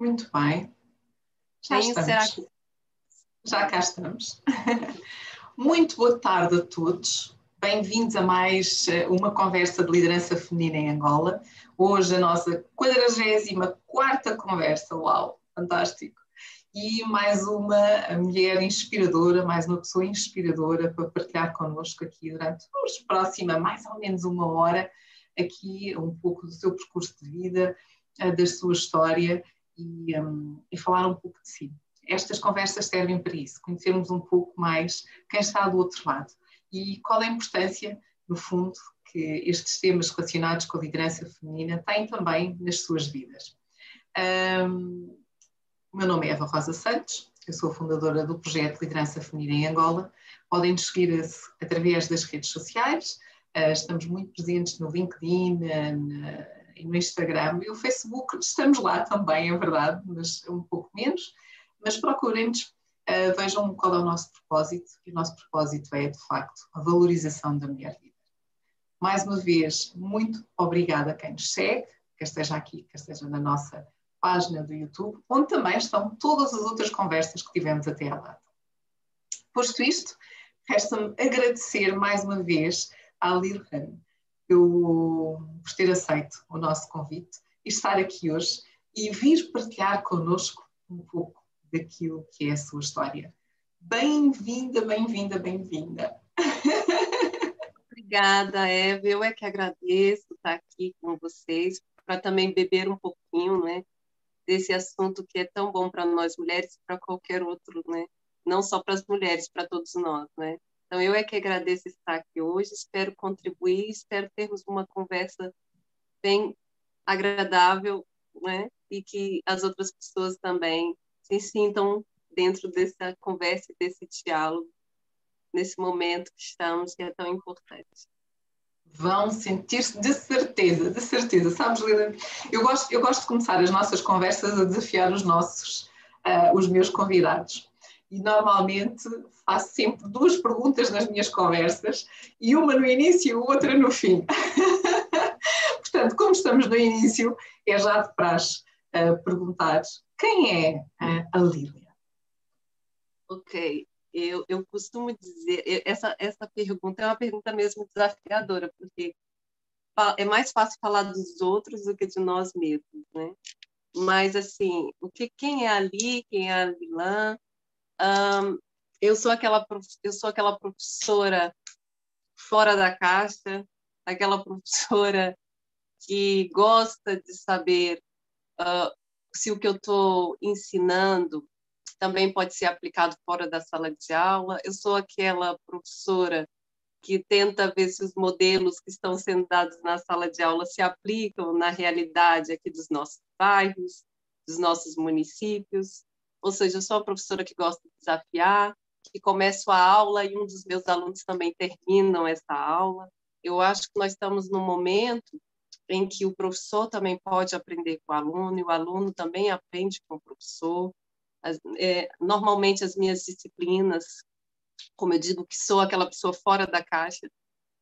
Muito bem. Já estamos. que... Já cá estamos. Muito boa tarde a todos. Bem-vindos a mais eh, uma conversa de liderança feminina em Angola. Hoje a nossa 44ª conversa. Uau, fantástico! E mais uma mulher inspiradora, mais uma pessoa inspiradora para partilhar connosco aqui durante os próxima mais ou menos uma hora, aqui um pouco do seu percurso de vida, eh, da sua história e, um, e falar um pouco de si. Estas conversas servem para isso, conhecermos um pouco mais quem está do outro lado e qual a importância, no fundo, que estes temas relacionados com a liderança feminina têm também nas suas vidas. Um, meu nome é Eva Rosa Santos, eu sou fundadora do projeto Liderança Feminina em Angola. Podem nos seguir através das redes sociais, uh, estamos muito presentes no LinkedIn, na, e no Instagram e o Facebook, estamos lá também, é verdade, mas um pouco menos, mas procurem-nos, uh, vejam qual é o nosso propósito, e o nosso propósito é, de facto, a valorização da mulher líder. Mais uma vez, muito obrigada a quem nos segue, quer esteja aqui, quer esteja na nossa página do YouTube, onde também estão todas as outras conversas que tivemos até à data. Posto isto, resta-me agradecer mais uma vez à Lilhan por ter aceito o nosso convite e estar aqui hoje e vir partilhar connosco um pouco daquilo que é a sua história. Bem-vinda, bem-vinda, bem-vinda. Obrigada, Eva. Eu é que agradeço estar aqui com vocês para também beber um pouquinho, né, desse assunto que é tão bom para nós mulheres e para qualquer outro, né? Não só para as mulheres, para todos nós, né? Então, eu é que agradeço estar aqui hoje, espero contribuir, espero termos uma conversa bem agradável, né? E que as outras pessoas também se sintam dentro dessa conversa, desse diálogo, nesse momento que estamos, que é tão importante. Vão sentir-se de certeza, de certeza. Sabes, Lila, eu gosto, eu gosto de começar as nossas conversas a desafiar os nossos, uh, os meus convidados e normalmente faço sempre duas perguntas nas minhas conversas e uma no início e outra no fim. Portanto, como estamos no início, é já de praxe uh, perguntar quem é uh, a Lília? Ok, eu, eu costumo dizer, essa, essa pergunta é uma pergunta mesmo desafiadora, porque é mais fácil falar dos outros do que de nós mesmos, né? Mas, assim, o que, quem é ali, quem é a vilã, um, eu sou aquela eu sou aquela professora fora da caixa, aquela professora que gosta de saber uh, se o que eu estou ensinando também pode ser aplicado fora da sala de aula. Eu sou aquela professora que tenta ver se os modelos que estão sendo dados na sala de aula se aplicam na realidade aqui dos nossos bairros, dos nossos municípios. Ou seja, eu sou uma professora que gosta de desafiar, que começo a aula e um dos meus alunos também terminam essa aula. Eu acho que nós estamos num momento em que o professor também pode aprender com o aluno e o aluno também aprende com o professor. As, é, normalmente as minhas disciplinas, como eu digo que sou aquela pessoa fora da caixa,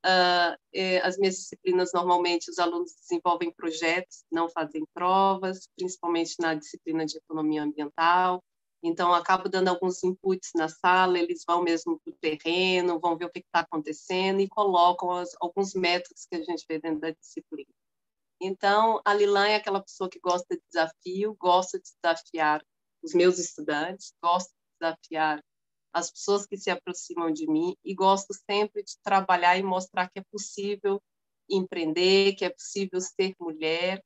uh, as minhas disciplinas normalmente os alunos desenvolvem projetos, não fazem provas, principalmente na disciplina de economia ambiental. Então, acabo dando alguns inputs na sala, eles vão mesmo para o terreno, vão ver o que está acontecendo e colocam as, alguns métodos que a gente vê dentro da disciplina. Então, a Lilan é aquela pessoa que gosta de desafio, gosta de desafiar os meus estudantes, gosta de desafiar as pessoas que se aproximam de mim e gosto sempre de trabalhar e mostrar que é possível empreender, que é possível ser mulher,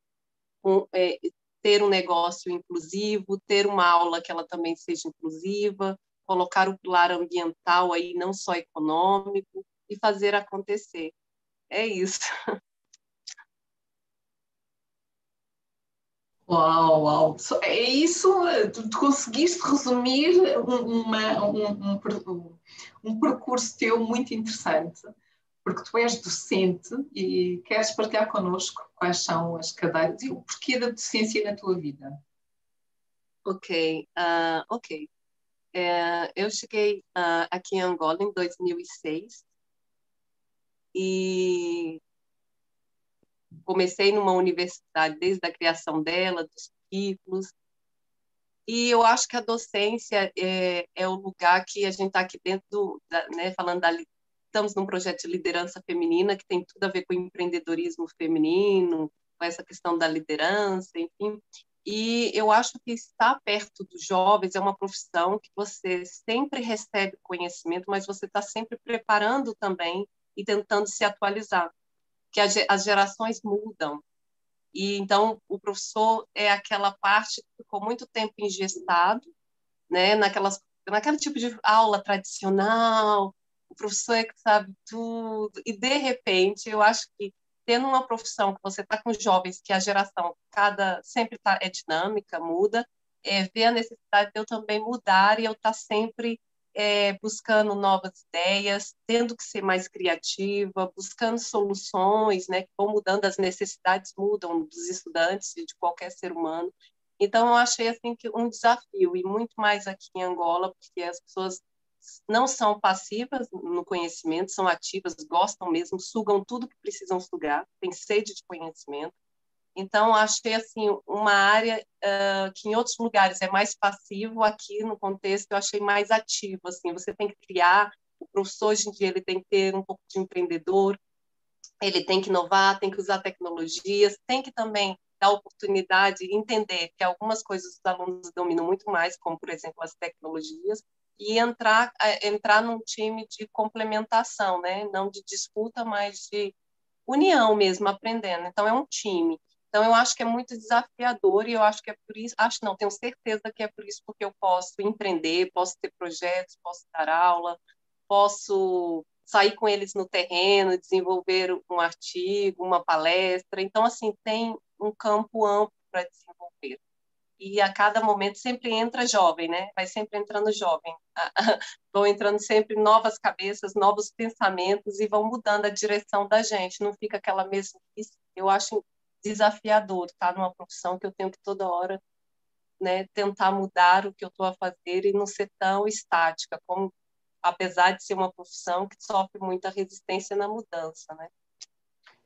com, é, ter um negócio inclusivo, ter uma aula que ela também seja inclusiva, colocar o pilar ambiental aí, não só econômico, e fazer acontecer. É isso. Uau, uau! É isso, tu, conseguiste resumir uma, um, um, um, percurso teu muito interessante, porque tu és docente e queres partilhar connosco quais são as cadeiras e o porquê da docência na tua vida. Ok, uh, ok. É, eu cheguei uh, aqui em Angola em 2006 e comecei numa universidade desde a criação dela, dos currículos, E eu acho que a docência é, é o lugar que a gente está aqui dentro, da, né, falando da. Estamos num projeto de liderança feminina que tem tudo a ver com empreendedorismo feminino, com essa questão da liderança, enfim. E eu acho que estar perto dos jovens é uma profissão que você sempre recebe conhecimento, mas você está sempre preparando também e tentando se atualizar. Que as gerações mudam. E então o professor é aquela parte que ficou muito tempo ingestado, né, naquelas naquele tipo de aula tradicional, o professor é que sabe tudo, e de repente eu acho que tendo uma profissão que você está com jovens, que a geração cada sempre tá, é dinâmica, muda, é, ver a necessidade de eu também mudar e eu estar tá sempre é, buscando novas ideias, tendo que ser mais criativa, buscando soluções, né, que vão mudando, as necessidades mudam dos estudantes e de qualquer ser humano. Então, eu achei assim que um desafio, e muito mais aqui em Angola, porque as pessoas não são passivas no conhecimento, são ativas, gostam mesmo, sugam tudo que precisam sugar, têm sede de conhecimento. Então, achei assim uma área uh, que em outros lugares é mais passivo, aqui no contexto eu achei mais ativo. Assim, você tem que criar. O professor hoje em dia ele tem que ter um pouco de empreendedor, ele tem que inovar, tem que usar tecnologias, tem que também dar oportunidade, entender que algumas coisas os alunos dominam muito mais, como por exemplo as tecnologias, e entrar entrar num time de complementação, né? Não de disputa, mas de união mesmo, aprendendo. Então é um time. Então eu acho que é muito desafiador e eu acho que é por isso, acho não, tenho certeza que é por isso porque eu posso empreender, posso ter projetos, posso dar aula, posso sair com eles no terreno, desenvolver um artigo, uma palestra. Então assim, tem um campo amplo para desenvolver e a cada momento sempre entra jovem, né? Vai sempre entrando jovem. vão entrando sempre novas cabeças, novos pensamentos e vão mudando a direção da gente. Não fica aquela mesmice. Eu acho desafiador estar numa profissão que eu tenho que toda hora né, tentar mudar o que eu estou a fazer e não ser tão estática, como apesar de ser uma profissão que sofre muita resistência na mudança, né?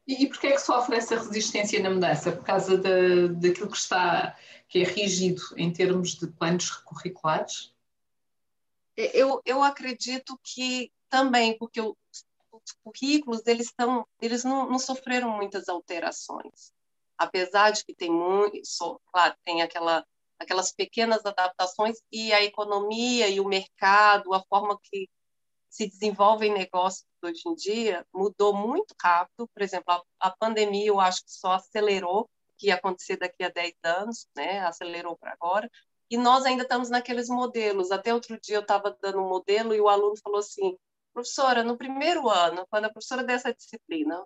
E, e porquê é que sofre essa resistência na mudança? Por causa da, daquilo que está, que é rígido em termos de planos curriculares? Eu, eu acredito que também, porque os currículos, eles, estão, eles não, não sofreram muitas alterações. Apesar de que tem muito, claro, tem aquela, aquelas pequenas adaptações e a economia e o mercado, a forma que se desenvolvem negócios hoje em dia mudou muito rápido. Por exemplo, a, a pandemia eu acho que só acelerou o que ia acontecer daqui a 10 anos, né? acelerou para agora. E nós ainda estamos naqueles modelos. Até outro dia eu estava dando um modelo e o aluno falou assim, professora, no primeiro ano, quando a professora dessa disciplina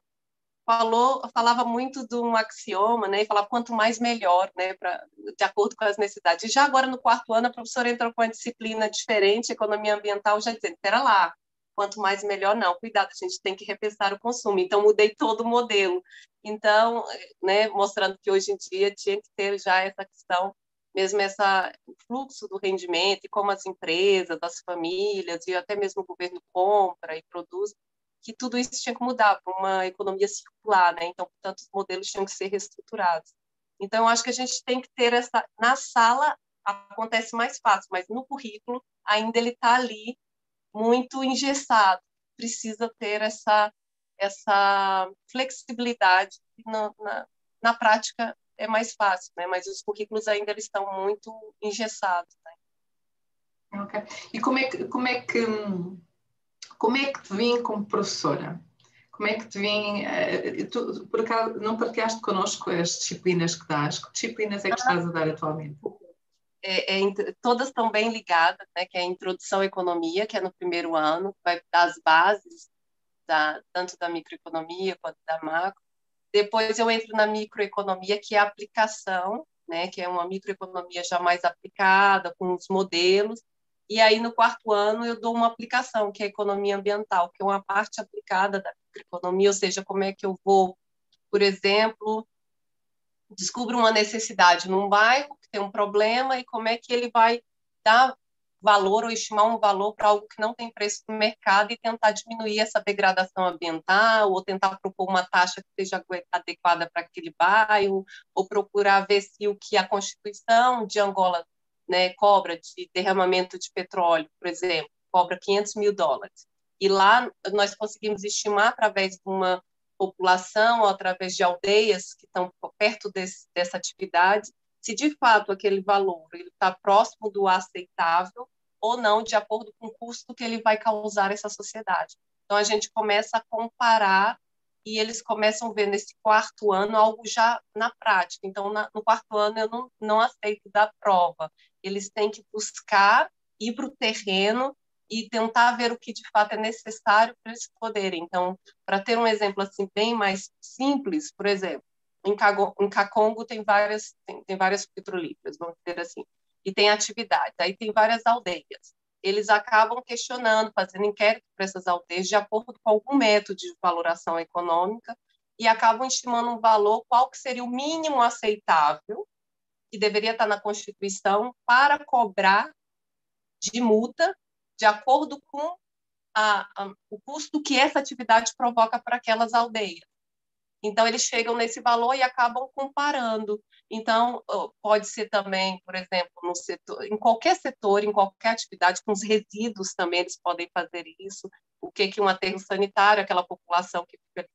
falou, falava muito de um axioma, né, e falava quanto mais melhor, né, pra, de acordo com as necessidades. E já agora no quarto ano a professora entrou com uma disciplina diferente, economia ambiental, já dizendo, espera lá, quanto mais melhor não, cuidado, a gente tem que repensar o consumo. Então mudei todo o modelo. Então, né, mostrando que hoje em dia tinha que ter já essa questão mesmo essa fluxo do rendimento e como as empresas, as famílias e até mesmo o governo compra e produz que tudo isso tinha que mudar para uma economia circular, né? Então, portanto, os modelos tinham que ser reestruturados. Então, eu acho que a gente tem que ter essa na sala acontece mais fácil, mas no currículo ainda ele está ali muito engessado. Precisa ter essa essa flexibilidade na, na, na prática é mais fácil, né? Mas os currículos ainda eles estão muito engessados. Né? Ok. E como é que como é que como é que te vim como professora? Como é que te vim? Uh, tu, por acaso, não partilhaste connosco as disciplinas que dás? Que disciplinas é que estás a dar atualmente? É, é, todas estão bem ligadas, né? Que é a introdução à economia, que é no primeiro ano, vai dar as bases da, tanto da microeconomia quanto da macro. Depois eu entro na microeconomia, que é a aplicação, né? Que é uma microeconomia já mais aplicada, com os modelos. E aí, no quarto ano, eu dou uma aplicação, que é a economia ambiental, que é uma parte aplicada da economia, ou seja, como é que eu vou, por exemplo, descubro uma necessidade num bairro que tem um problema e como é que ele vai dar valor ou estimar um valor para algo que não tem preço no mercado e tentar diminuir essa degradação ambiental ou tentar propor uma taxa que seja adequada para aquele bairro ou procurar ver se o que a Constituição de Angola né, cobra de derramamento de petróleo, por exemplo, cobra 500 mil dólares. E lá nós conseguimos estimar, através de uma população, ou através de aldeias que estão perto desse, dessa atividade, se de fato aquele valor está próximo do aceitável ou não, de acordo com o custo que ele vai causar essa sociedade. Então, a gente começa a comparar e eles começam a ver nesse quarto ano algo já na prática. Então, na, no quarto ano, eu não, não aceito dar prova. Eles têm que buscar, ir para o terreno e tentar ver o que de fato é necessário para eles poderem. Então, para ter um exemplo assim bem mais simples, por exemplo, em, Cago, em Cacongo tem várias tem, tem várias petrolíferas, vamos dizer assim, e tem atividades. Aí tem várias aldeias. Eles acabam questionando, fazendo inquérito para essas aldeias de acordo com algum método de valoração econômica e acabam estimando um valor qual que seria o mínimo aceitável que deveria estar na Constituição para cobrar de multa de acordo com a, a, o custo que essa atividade provoca para aquelas aldeias. Então, eles chegam nesse valor e acabam comparando. Então, pode ser também, por exemplo, setor, em qualquer setor, em qualquer atividade, com os resíduos também eles podem fazer isso. O que que um aterro sanitário, aquela população que fica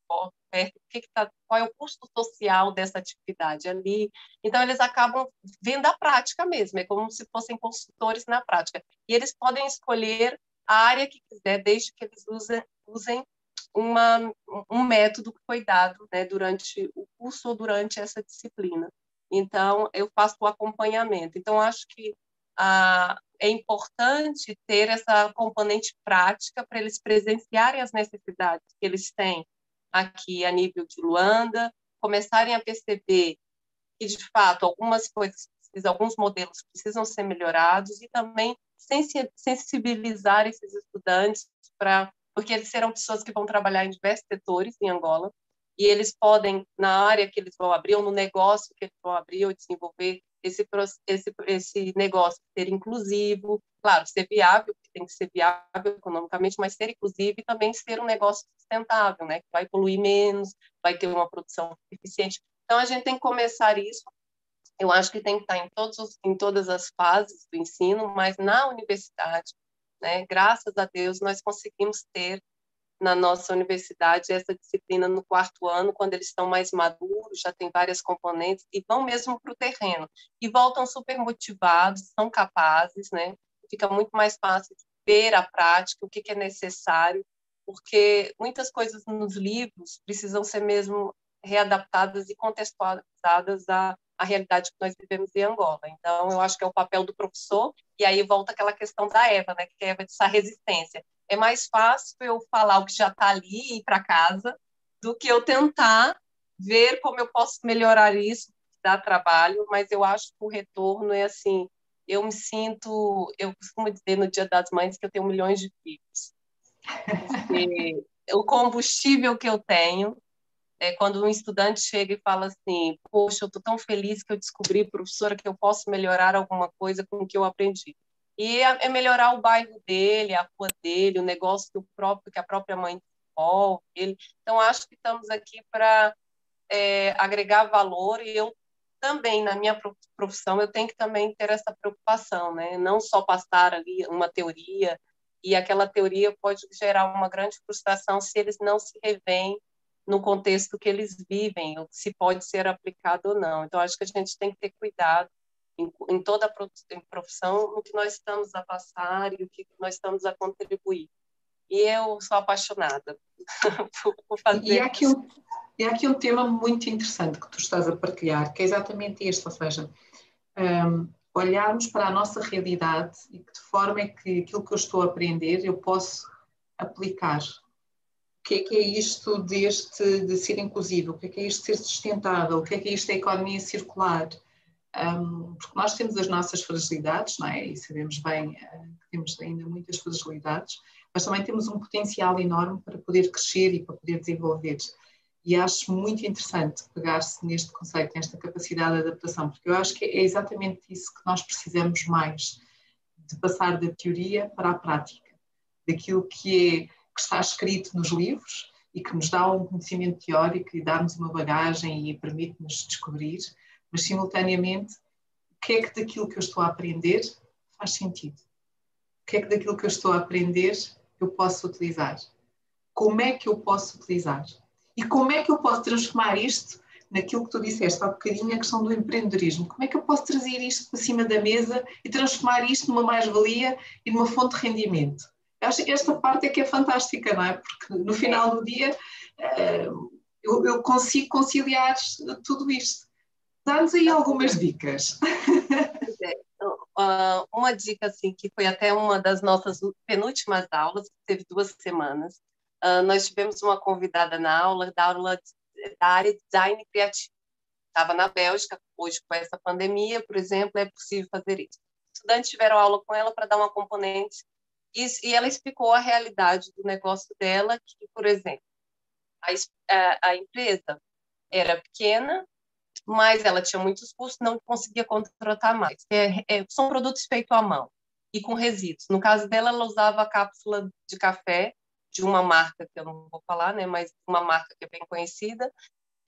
perto, o que que tá, qual é o custo social dessa atividade ali. Então, eles acabam vendo a prática mesmo, é como se fossem consultores na prática. E eles podem escolher a área que quiser, desde que eles usem, usem uma, um método que foi dado né, durante o curso ou durante essa disciplina. Então, eu faço o acompanhamento. Então, acho que ah, é importante ter essa componente prática para eles presenciarem as necessidades que eles têm aqui a nível de Luanda, começarem a perceber que, de fato, algumas coisas, alguns modelos precisam ser melhorados e também sensibilizar esses estudantes para porque eles serão pessoas que vão trabalhar em diversos setores em Angola, e eles podem, na área que eles vão abrir, ou no negócio que eles vão abrir ou desenvolver, esse, esse, esse negócio ser inclusivo, claro, ser viável, tem que ser viável economicamente, mas ser inclusivo e também ser um negócio sustentável, né, que vai poluir menos, vai ter uma produção eficiente. Então, a gente tem que começar isso. Eu acho que tem que estar em, todos os, em todas as fases do ensino, mas na universidade, né? Graças a Deus, nós conseguimos ter na nossa universidade essa disciplina no quarto ano, quando eles estão mais maduros, já tem várias componentes, e vão mesmo para o terreno. E voltam super motivados, são capazes, né? Fica muito mais fácil ver a prática, o que, que é necessário, porque muitas coisas nos livros precisam ser mesmo readaptadas e contextualizadas à, à realidade que nós vivemos em Angola. Então, eu acho que é o papel do professor, e aí volta aquela questão da Eva, né, que é a resistência. É mais fácil eu falar o que já está ali e ir para casa do que eu tentar ver como eu posso melhorar isso, dar trabalho, mas eu acho que o retorno é assim, eu me sinto, eu costumo dizer no Dia das Mães que eu tenho milhões de filhos. o combustível que eu tenho é quando um estudante chega e fala assim: Poxa, eu estou tão feliz que eu descobri, professora, que eu posso melhorar alguma coisa com o que eu aprendi. E é, é melhorar o bairro dele, a rua dele, o negócio que, o próprio, que a própria mãe desenvolve. Ele. Então, acho que estamos aqui para é, agregar valor e eu também, na minha profissão, eu tenho que também ter essa preocupação, né? Não só passar ali uma teoria, e aquela teoria pode gerar uma grande frustração se eles não se revêem no contexto que eles vivem, se pode ser aplicado ou não. Então, acho que a gente tem que ter cuidado em, em toda a profissão no que nós estamos a passar e o que nós estamos a contribuir. E eu sou apaixonada por fazer e aqui, um, e aqui um tema muito interessante que tu estás a partilhar, que é exatamente este, ou seja, um, olharmos para a nossa realidade e que de forma é que aquilo que eu estou a aprender eu posso aplicar. O que é que é isto deste de ser inclusivo, o que é que é isto de ser sustentável, o que é que é isto da economia circular, um, porque nós temos as nossas fragilidades, não é? E sabemos bem uh, que temos ainda muitas fragilidades, mas também temos um potencial enorme para poder crescer e para poder desenvolver. E acho muito interessante pegar-se neste conceito, nesta capacidade de adaptação, porque eu acho que é exatamente isso que nós precisamos mais, de passar da teoria para a prática, daquilo que é que está escrito nos livros e que nos dá um conhecimento teórico e dá-nos uma bagagem e permite-nos descobrir, mas simultaneamente que é que daquilo que eu estou a aprender faz sentido? O que é que daquilo que eu estou a aprender eu posso utilizar? Como é que eu posso utilizar? E como é que eu posso transformar isto naquilo que tu disseste há bocadinho, a questão do empreendedorismo. Como é que eu posso trazer isto para cima da mesa e transformar isto numa mais-valia e numa fonte de rendimento? Acho que esta parte é que é fantástica, não é? Porque no final do dia eh, eu, consigo conciliar tudo isto. Dá-nos aí algumas dicas. Uh, uma dica assim que foi até uma das nossas penúltimas aulas, teve duas semanas. Uh, nós tivemos uma convidada na aula da aula da área de design criativo. Estava na Bélgica, hoje com essa pandemia, por exemplo, é possível fazer isso. Estudantes tiveram aula com ela para dar uma componente e, ela explicou a realidade do negócio dela, que, por exemplo, a, a, a empresa era pequena, mas ela tinha muitos custos, não conseguia contratar mais. É, é, são produtos feitos à mão e com resíduos. No caso dela, ela usava a cápsula de café de uma marca que eu não vou falar, né, mas uma marca que é bem conhecida,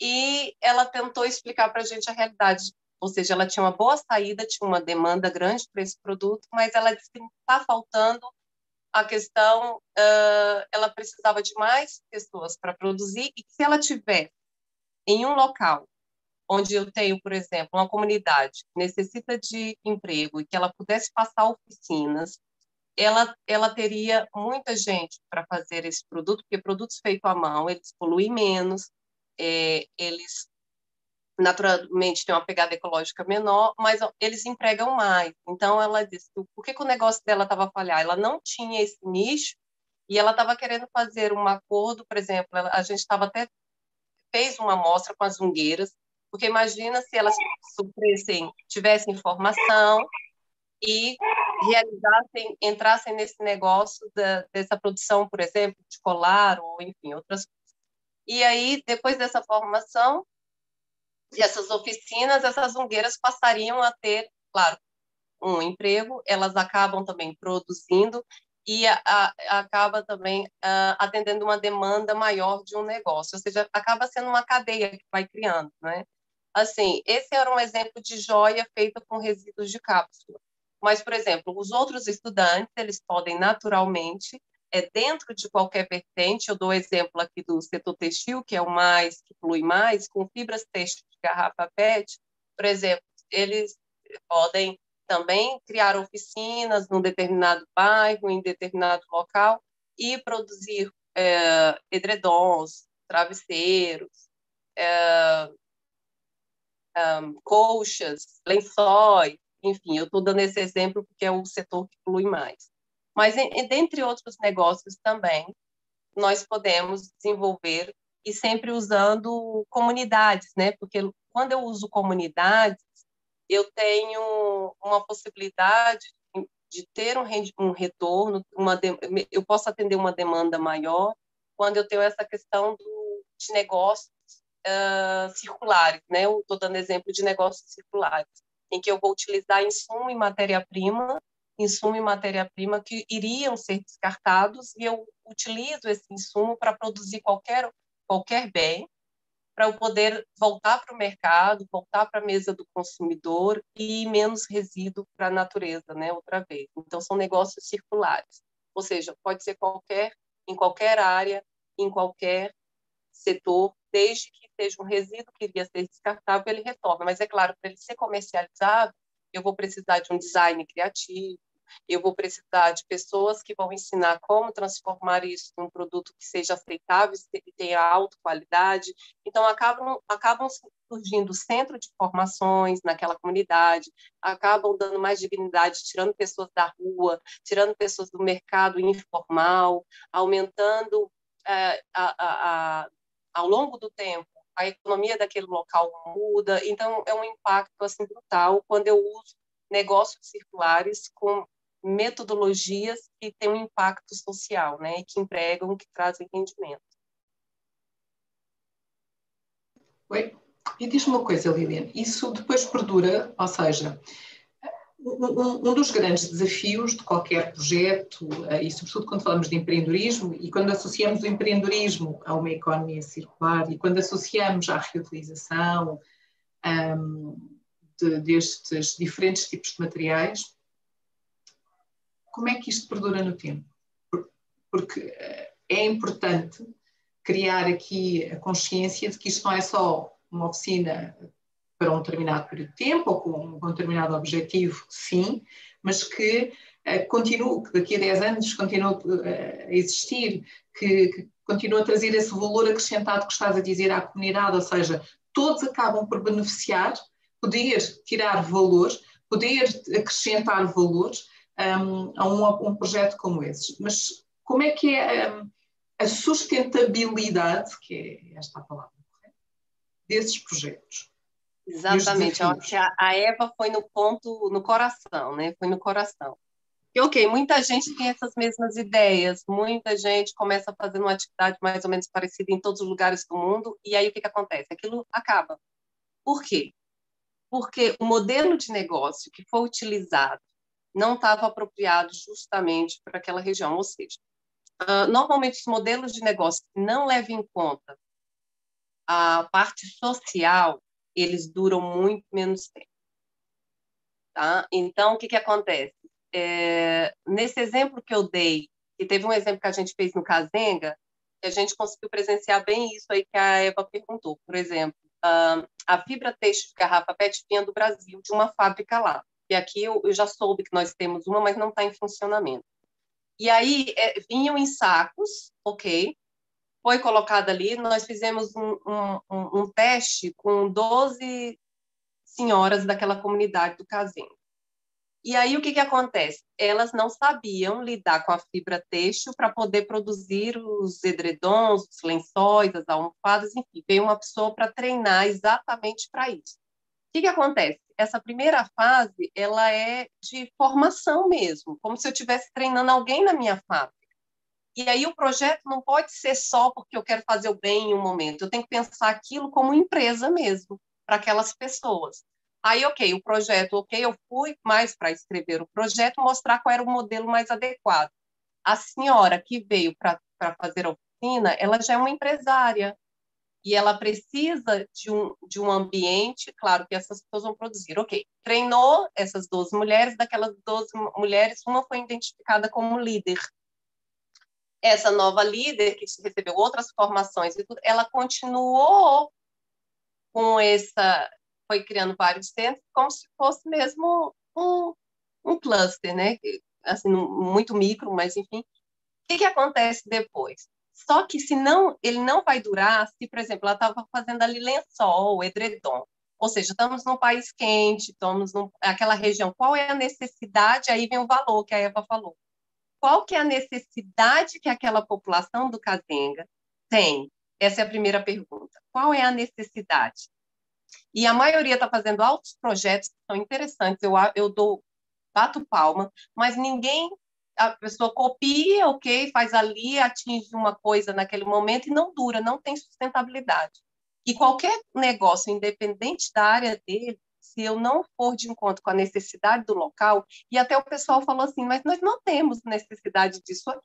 e ela tentou explicar para a gente a realidade, ou seja, ela tinha uma boa saída, tinha uma demanda grande para esse produto, mas ela disse que está faltando a questão, uh, ela precisava de mais pessoas para produzir, e se ela tiver em um local onde eu tenho, por exemplo, uma comunidade que necessita de emprego e que ela pudesse passar oficinas, ela, ela teria muita gente para fazer esse produto, porque produtos feitos à mão, eles poluem menos, é, eles naturalmente têm uma pegada ecológica menor, mas eles empregam mais. Então, ela disse, por que, que o negócio dela estava falhar? Ela não tinha esse nicho e ela estava querendo fazer um acordo, por exemplo, a gente estava até fez uma amostra com as ungueiras, porque imagina se elas tivessem informação e realizassem, entrassem nesse negócio da, dessa produção, por exemplo, de colar ou, enfim, outras coisas. E aí, depois dessa formação, essas oficinas, essas ungueiras passariam a ter, claro, um emprego, elas acabam também produzindo e a, a, acaba também uh, atendendo uma demanda maior de um negócio, ou seja, acaba sendo uma cadeia que vai criando, né? Assim, esse era um exemplo de joia feita com resíduos de cápsula. Mas, por exemplo, os outros estudantes, eles podem naturalmente, é, dentro de qualquer vertente, eu dou exemplo aqui do setor textil, que é o mais, que flui mais, com fibras textil de garrafa PET, por exemplo, eles podem também criar oficinas num determinado bairro, em determinado local, e produzir é, edredons, travesseiros, é, um, colchas, lençóis, enfim, eu estou dando esse exemplo porque é o setor que flui mais. Mas, dentre outros negócios também, nós podemos desenvolver e sempre usando comunidades, né? Porque quando eu uso comunidades, eu tenho uma possibilidade de ter um, um retorno, uma de, eu posso atender uma demanda maior quando eu tenho essa questão do, de negócios uh, circulares, né? Eu estou dando exemplo de negócios circulares em que eu vou utilizar insumo e matéria-prima, insumo e matéria-prima que iriam ser descartados e eu utilizo esse insumo para produzir qualquer qualquer bem, para eu poder voltar para o mercado, voltar para a mesa do consumidor e menos resíduo para a natureza, né, outra vez. Então são negócios circulares. Ou seja, pode ser qualquer em qualquer área, em qualquer setor, desde que seja um resíduo que iria ser descartável, ele retorna. Mas é claro, para ele ser comercializado, eu vou precisar de um design criativo, eu vou precisar de pessoas que vão ensinar como transformar isso num produto que seja aceitável e tenha alta qualidade. Então, acabam, acabam surgindo centro de formações naquela comunidade, acabam dando mais dignidade, tirando pessoas da rua, tirando pessoas do mercado informal, aumentando é, a, a, ao longo do tempo, a economia daquele local muda, então é um impacto assim brutal quando eu uso negócios circulares com metodologias que têm um impacto social, né, que empregam, que trazem rendimento. Oi, e diz-me uma coisa, Lilian, isso depois perdura, ou seja, um, um, dos grandes desafios de qualquer projeto, eh, e sobretudo quando falamos de empreendedorismo, e quando associamos o empreendedorismo a uma economia circular, e quando associamos à reutilização um, de, destes diferentes tipos de materiais, como é que isto perdura no tempo? Porque eh, é importante criar aqui a consciência de que isto não é só uma oficina para um determinado período de tempo ou com um determinado objetivo, sim, mas que uh, continue, que daqui a 10 anos continue uh, a existir, que, que continue a trazer esse valor acrescentado que estás a dizer à comunidade, ou seja, todos acabam por beneficiar, poder tirar valores, poder acrescentar valores um, a um, um, projeto como esse. Mas como é que é um, a sustentabilidade, que é esta a palavra desses projetos? Exatamente, eu acho que a Eva foi no ponto, no coração, né? Foi no coração. E, ok, muita gente tem essas mesmas ideias, muita gente começa a fazer uma atividade mais ou menos parecida em todos os lugares do mundo, e aí o que, que acontece? Aquilo acaba. Por quê? Porque o modelo de negócio que foi utilizado não estava apropriado justamente para aquela região, ou seja, uh, normalmente os modelos de negócio que não levam em conta a parte social, eles duram muito menos tempo. Tá? Então, o que, que acontece? É, nesse exemplo que eu dei, e teve um exemplo que a gente fez no Casenga, a gente conseguiu presenciar bem isso aí que a Eva perguntou. Por exemplo, a fibra têxtil de garrafa PET vinha do Brasil, de uma fábrica lá. E aqui eu, eu já soube que nós temos uma, mas não está em funcionamento. E aí é, vinham em sacos, ok? Foi colocada ali, nós fizemos um, um, um, teste com 12 senhoras daquela comunidade do Casinho. E aí o que, que acontece? Elas não sabiam lidar com a fibra têxtil para poder produzir os edredons, os lençóis, as almofadas, enfim. Veio uma pessoa para treinar exatamente para isso. O que, que acontece? essa primeira fase ela é de formação mesmo, como se eu estivesse treinando alguém na minha fábrica. E aí o projeto não pode ser só porque eu quero fazer o bem em um momento, eu tenho que pensar aquilo como empresa mesmo, para aquelas pessoas. Aí, ok, o projeto, ok, eu fui mais para escrever o projeto, mostrar qual era o modelo mais adequado. A senhora que veio para fazer a oficina, ela já é uma empresária, e ela precisa de um, de um ambiente, claro que essas pessoas vão produzir. Ok, treinou essas 12 mulheres, daquelas 12 mulheres, uma foi identificada como líder. Essa nova líder, que recebeu outras formações ela continuou com essa, foi criando vários centros, como se fosse mesmo um, um cluster, né? Assim, muito micro, mas enfim. O que, que acontece depois? Só que se não, ele não vai durar se, por exemplo, ela estava fazendo ali lençol, edredom. Ou seja, estamos num país quente, estamos naquela região. Qual é a necessidade? Aí vem o valor que a Eva falou. Qual que é a necessidade que aquela população do Cazenga tem? Essa é a primeira pergunta. Qual é a necessidade? E a maioria está fazendo altos projetos que são interessantes. Eu, eu dou, bato palma, mas ninguém a pessoa copia, ok, faz ali, atinge uma coisa naquele momento e não dura, não tem sustentabilidade. E qualquer negócio, independente da área dele, se eu não for de encontro com a necessidade do local, e até o pessoal falou assim, mas nós não temos necessidade disso aqui.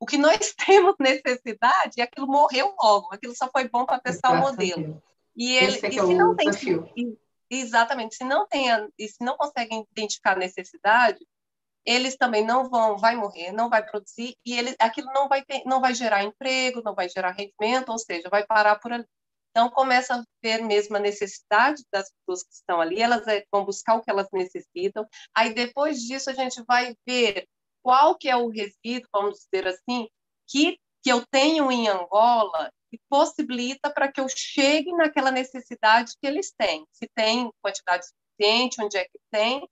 O que nós temos necessidade é aquilo morreu logo, aquilo só foi bom para testar o modelo. E ele, é e se é não tem, exatamente, se não tem, e se não conseguem identificar a necessidade, eles também não vão, vai morrer, não vai produzir e ele, aquilo não vai ter, não vai gerar emprego, não vai gerar rendimento, ou seja, vai parar por ali. Então começa a ver mesmo a necessidade das pessoas que estão ali, elas é, vão buscar o que elas necessitam. Aí depois disso a gente vai ver qual que é o resíduo, vamos dizer assim, que que eu tenho em Angola que possibilita para que eu chegue naquela necessidade que eles têm. Se tem quantidade suficiente, onde é que tem,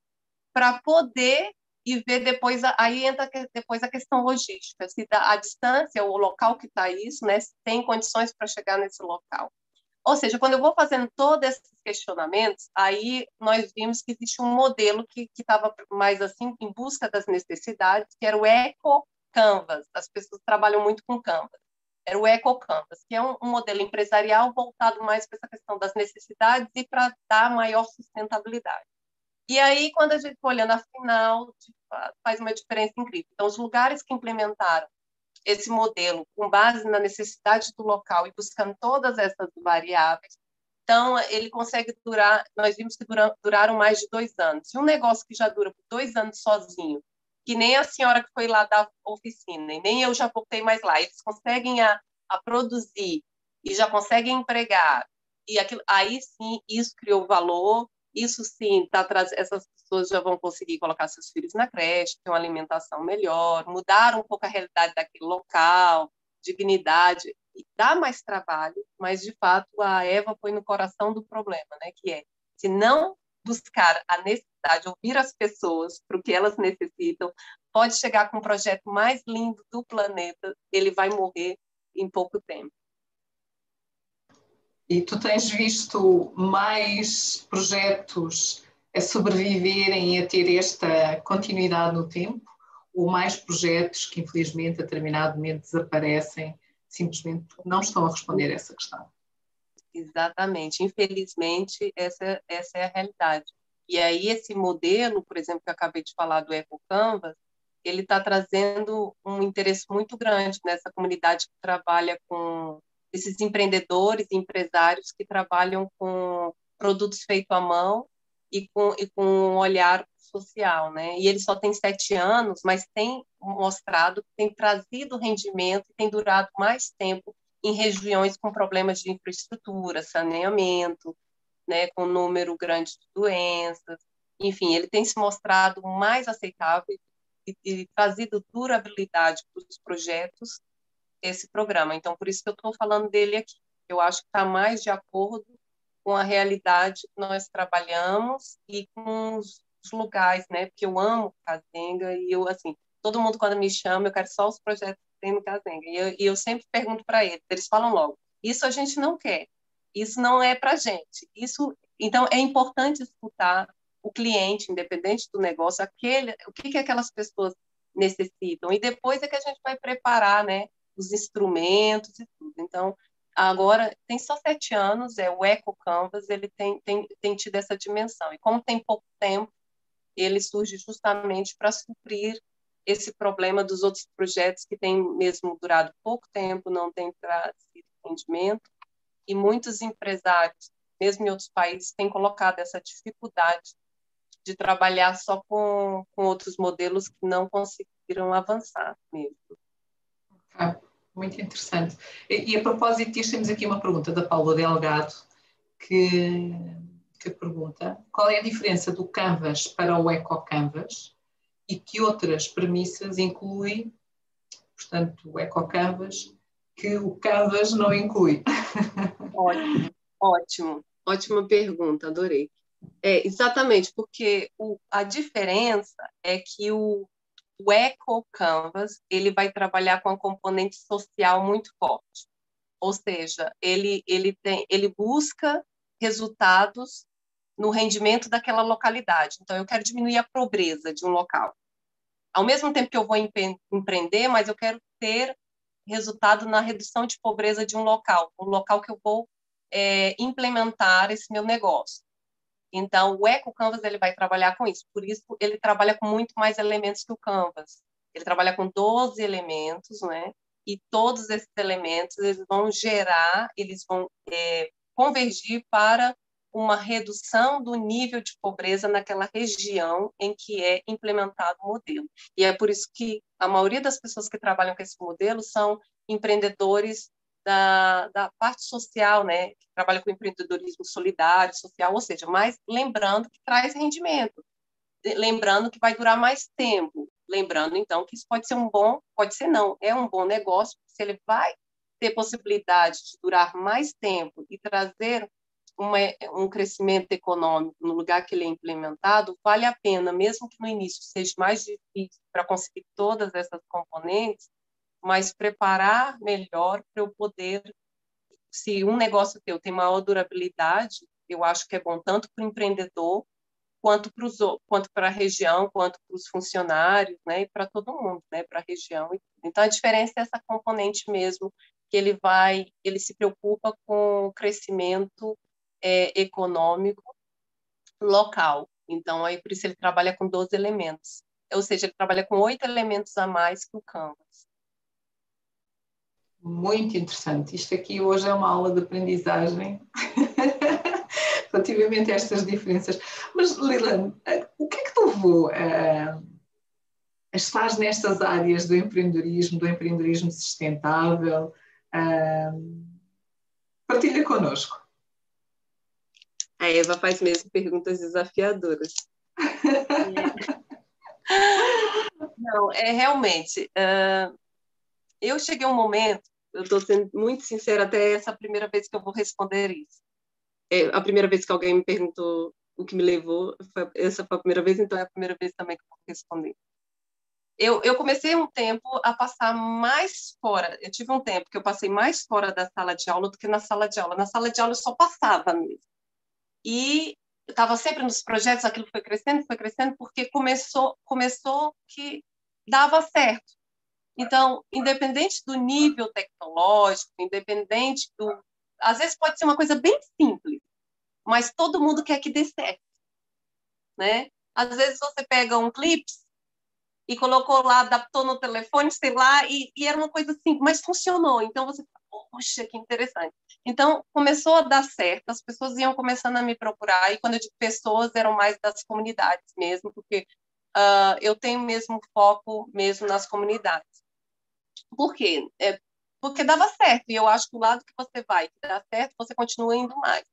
para poder e ver depois, aí entra depois a questão logística, se a distância, o local que está isso, né, se tem condições para chegar nesse local. Ou seja, quando eu vou fazendo todos esses questionamentos, aí nós vimos que existe um modelo que estava mais assim em busca das necessidades, que era o Eco Canvas. As pessoas trabalham muito com Canvas. Era o Eco Canvas, que é um, um modelo empresarial voltado mais para essa questão das necessidades e para dar maior sustentabilidade. E aí, quando a gente olha na final, faz uma diferença incrível. Então, os lugares que implementaram esse modelo com base na necessidade do local e buscando todas essas variáveis, Então, ele consegue durar, nós vimos que duram, duraram mais de dois anos. E um negócio que já dura por dois anos sozinho, que nem a senhora que foi lá da oficina, e nem eu já voltei mais lá, eles conseguem a, a produzir e já conseguem empregar, e aquilo, aí sim, isso criou valor, isso sim, tá, essas pessoas já vão conseguir colocar seus filhos na creche, ter uma alimentação melhor, mudar um pouco a realidade daquele local, dignidade, e dá mais trabalho, mas de fato a Eva foi no coração do problema, né? Que é se não buscar a necessidade, ouvir as pessoas para o que elas necessitam, pode chegar com o projeto mais lindo do planeta, ele vai morrer em pouco tempo. E tu tens visto mais projetos a sobreviverem e a ter esta continuidade no tempo, ou mais projetos que infelizmente a determinado momento desaparecem simplesmente porque não estão a responder a essa questão? Exatamente. Infelizmente, essa, essa é a realidade. E aí, esse modelo, por exemplo, que eu acabei de falar do EcoCanvas, ele está trazendo um interesse muito grande nessa comunidade que trabalha com esses empreendedores e empresários que trabalham com produtos feitos à mão e com, e com um olhar social, né? E ele só tem sete anos, mas tem mostrado tem trazido rendimento tem durado mais tempo em regiões com problemas de infraestrutura, saneamento, né, com número grande de doenças. Enfim, ele tem se mostrado mais aceitável e, e trazido durabilidade para os projetos esse programa. Então, por isso que eu estou falando dele aqui. Eu acho que está mais de acordo com a realidade que nós trabalhamos e com os lugares, né? Porque eu amo Casenga e eu, assim, todo mundo quando me chama, eu quero só os projetos que tem no Casenga. E eu, e eu sempre pergunto para eles, eles falam logo, isso a gente não quer, isso não é para gente. Isso, então, é importante escutar o cliente, independente do negócio, aquele, o que, que aquelas pessoas necessitam. E depois é que a gente vai preparar, né? Os instrumentos e tudo. Então, agora tem só sete anos, é o Eco Canvas, ele tem, tem, tem tido essa dimensão. E como tem pouco tempo, ele surge justamente para suprir esse problema dos outros projetos que têm mesmo durado pouco tempo, não têm trazido rendimento, e muitos empresários, mesmo em outros países, têm colocado essa dificuldade de trabalhar só com, com outros modelos que não conseguiram avançar mesmo. Ah, muito interessante. E, e, a propósito disto, temos aqui uma pergunta da Paula Delgado, que que pergunta qual é a diferença do Canvas para o Eco Canvas e que outras premissas inclui, portanto, o Eco Canvas, que o Canvas não inclui. Ótimo, ótimo, ótima pergunta, adorei. É, exatamente, porque o, a diferença é que o, o Eco Canvas ele vai trabalhar com a componente social muito forte. Ou seja, ele, ele, tem, ele busca resultados no rendimento daquela localidade. Então, eu quero diminuir a pobreza de um local. Ao mesmo tempo que eu vou empreender, mas eu quero ter resultado na redução de pobreza de um local, um local que eu vou é, implementar esse meu negócio. Então, o Eco Canvas ele vai trabalhar com isso. Por isso, ele trabalha com muito mais elementos que o Canvas. Ele trabalha com 12 elementos, né? E todos esses elementos eles vão gerar, eles vão é, convergir para uma redução do nível de pobreza naquela região em que é implementado o modelo. E é por isso que a maioria das pessoas que trabalham com esse modelo são empreendedores da, da parte social, né, que trabalha com empreendedorismo solidário, social, ou seja, mas lembrando que traz rendimento, lembrando que vai durar mais tempo, lembrando então que isso pode ser um bom, pode ser não, é um bom negócio, se ele vai ter possibilidade de durar mais tempo e trazer uma, um crescimento econômico no lugar que ele é implementado, vale a pena, mesmo que no início seja mais difícil para conseguir todas essas componentes, mas preparar melhor para eu poder, se um negócio teu tem maior durabilidade, eu acho que é bom tanto para o empreendedor quanto para quanto a região, quanto para os funcionários, né, e para todo mundo, né, para a região. Então a diferença é essa componente mesmo que ele vai, ele se preocupa com o crescimento é, econômico local. Então, aí por isso ele trabalha com 12 elementos. Ou seja, ele trabalha com oito elementos a mais que o Canvas. Muito interessante. Isto aqui hoje é uma aula de aprendizagem. relativamente a estas diferenças. Mas, Lilian, eh, o que é que te levou a, a estar nestas áreas do empreendedorismo, do empreendedorismo sustentável? partilha connosco. A Eva faz mesmo perguntas desafiadoras. Não, é realmente. Uh, eu cheguei a um momento, eu estou sendo muito sincera, até essa primeira vez que eu vou responder isso. É, a primeira vez que alguém me perguntou o que me levou, foi, essa foi a primeira vez, então é a primeira vez também que eu vou responder. Eu, eu comecei um tempo a passar mais fora. Eu tive um tempo que eu passei mais fora da sala de aula do que na sala de aula. Na sala de aula eu só passava mesmo. E estava sempre nos projetos, aquilo foi crescendo, foi crescendo, porque começou, começou que dava certo. Então, independente do nível tecnológico, independente do. Às vezes pode ser uma coisa bem simples, mas todo mundo quer que dê certo. Né? Às vezes você pega um clips e colocou lá, adaptou no telefone, sei lá, e, e era uma coisa assim, mas funcionou. Então você poxa, que interessante. Então, começou a dar certo, as pessoas iam começando a me procurar, e quando eu digo pessoas, eram mais das comunidades mesmo, porque uh, eu tenho mesmo foco mesmo nas comunidades. Por quê? É, porque dava certo, e eu acho que o lado que você vai, que dá certo, você continua indo mais.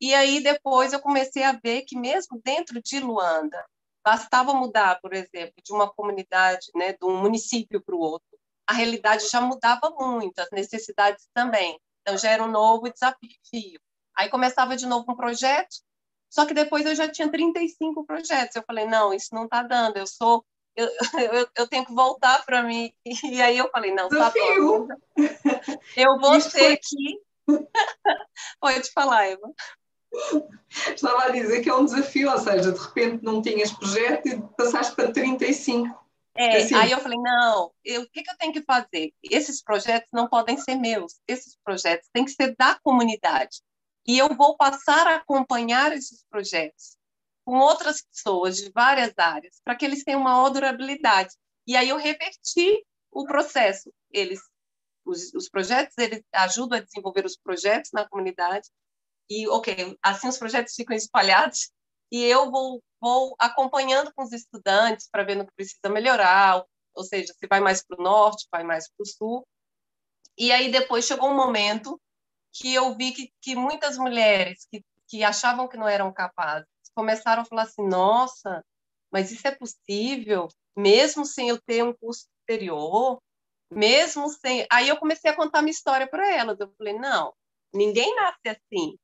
E aí, depois, eu comecei a ver que mesmo dentro de Luanda, bastava mudar, por exemplo, de uma comunidade, né, de um município para o outro, a realidade já mudava muito, as necessidades também. Então, já era um novo desafio. Aí começava de novo um projeto, só que depois eu já tinha 35 projetos. Eu falei, não, isso não está dando, eu sou. Eu, eu, eu tenho que voltar para mim. E aí eu falei, não, tá bom. Eu vou isso ter foi... que. Pode falar, Eva. Estava a dizer que é um desafio, ou seja, de repente não tinhas projeto e passaste para 35. É, assim. Aí eu falei, não, eu, o que, que eu tenho que fazer? Esses projetos não podem ser meus, esses projetos têm que ser da comunidade. E eu vou passar a acompanhar esses projetos com outras pessoas de várias áreas, para que eles tenham uma durabilidade. E aí eu reverti o processo. Eles, os, os projetos, eles ajudam a desenvolver os projetos na comunidade, e, ok, assim os projetos ficam espalhados, e eu vou, vou acompanhando com os estudantes para ver no que precisa melhorar, ou seja, se vai mais para o norte, vai mais para o sul. E aí depois chegou um momento que eu vi que, que muitas mulheres que, que achavam que não eram capazes começaram a falar assim: nossa, mas isso é possível, mesmo sem eu ter um curso superior, mesmo sem. Aí eu comecei a contar minha história para elas. Eu falei: não, ninguém nasce assim.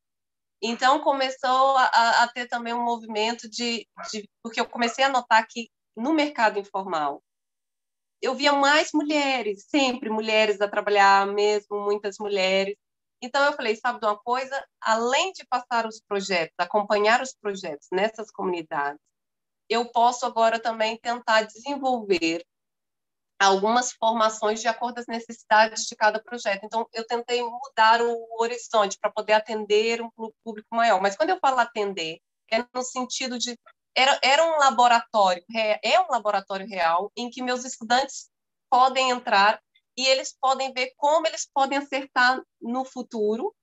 Então começou a, a ter também um movimento de, de, porque eu comecei a notar que no mercado informal eu via mais mulheres, sempre mulheres a trabalhar, mesmo muitas mulheres. Então eu falei, sabe de uma coisa? Além de passar os projetos, acompanhar os projetos nessas comunidades, eu posso agora também tentar desenvolver algumas formações de acordo com as necessidades de cada projeto. Então, eu tentei mudar o horizonte para poder atender um público maior. Mas quando eu falo atender, é no sentido de era, era um laboratório, é um laboratório real em que meus estudantes podem entrar e eles podem ver como eles podem acertar no futuro,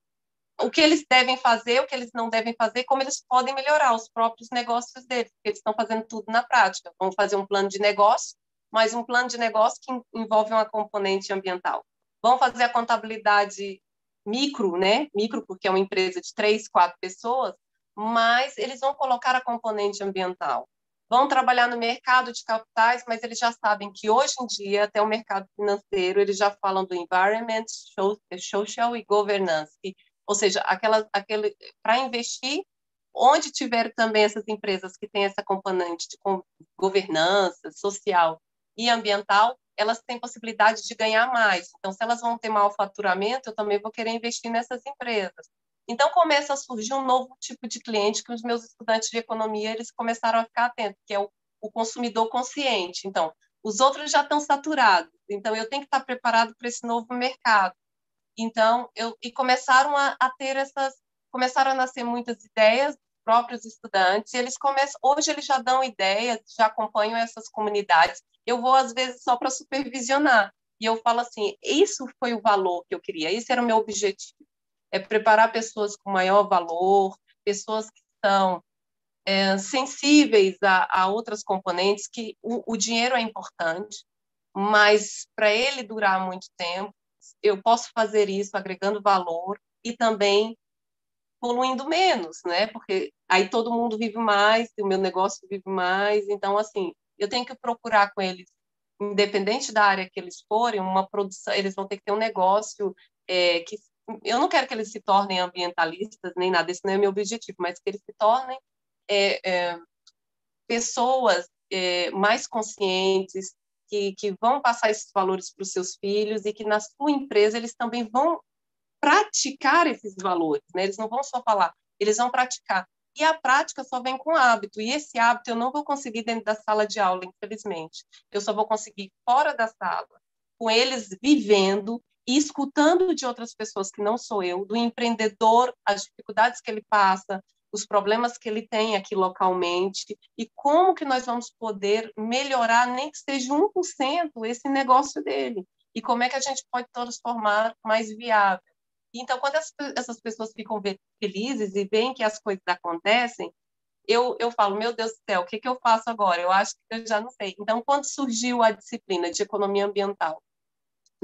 o que eles devem fazer, o que eles não devem fazer, como eles podem melhorar os próprios negócios deles, porque eles estão fazendo tudo na prática. Vão fazer um plano de negócio, mas um plano de negócio que envolve uma componente ambiental. Vão fazer a contabilidade micro, né? Micro, porque é uma empresa de três, quatro pessoas, mas eles vão colocar a componente ambiental. Vão trabalhar no mercado de capitais, mas eles já sabem que hoje em dia, até o mercado financeiro, eles já falam do environment, social e governance, ou seja, aquela, aquele para investir onde tiver também essas empresas que têm essa componente de governança social e ambiental, elas têm possibilidade de ganhar mais. Então, se elas vão ter maior faturamento, eu também vou querer investir nessas empresas. Então, começa a surgir um novo tipo de cliente que os meus estudantes de economia eles começaram a ficar atentos, que é o, o consumidor consciente. Então, os outros já estão saturados, então eu tenho que estar preparado para esse novo mercado. Então, eu, e começaram a, a ter essas, começaram a nascer muitas ideias próprios estudantes, eles começam, hoje eles já dão ideias, já acompanham essas comunidades. Eu vou às vezes só para supervisionar. E eu falo assim, isso foi o valor que eu queria, esse era o meu objetivo. É preparar pessoas com maior valor, pessoas que são é, sensíveis a, a, outras componentes, que o, o dinheiro é importante, mas para ele durar muito tempo, eu posso fazer isso agregando valor e também poluindo menos, né? Porque aí todo mundo vive mais, o meu negócio vive mais, então assim, eu tenho que procurar com eles, independente da área que eles forem, uma produção, eles vão ter que ter um negócio é, que eu não quero que eles se tornem ambientalistas nem nada, esse não é meu objetivo, mas que eles se tornem é, é, pessoas é, mais conscientes, que, que vão passar esses valores para os seus filhos e que na sua empresa eles também vão praticar esses valores, né? Eles não vão só falar, eles vão praticar. E a prática só vem com hábito, e esse hábito eu não vou conseguir dentro da sala de aula, infelizmente. Eu só vou conseguir fora da sala, com eles vivendo e escutando de outras pessoas que não sou eu, do empreendedor, as dificuldades que ele passa, os problemas que ele tem aqui localmente e como que nós vamos poder melhorar, nem que seja 1% esse negócio dele. E como é que a gente pode transformar mais viável. Então, quando essas pessoas ficam felizes e veem que as coisas acontecem, eu, eu falo, meu Deus do céu, o que, que eu faço agora? Eu acho que eu já não sei. Então, quando surgiu a disciplina de economia ambiental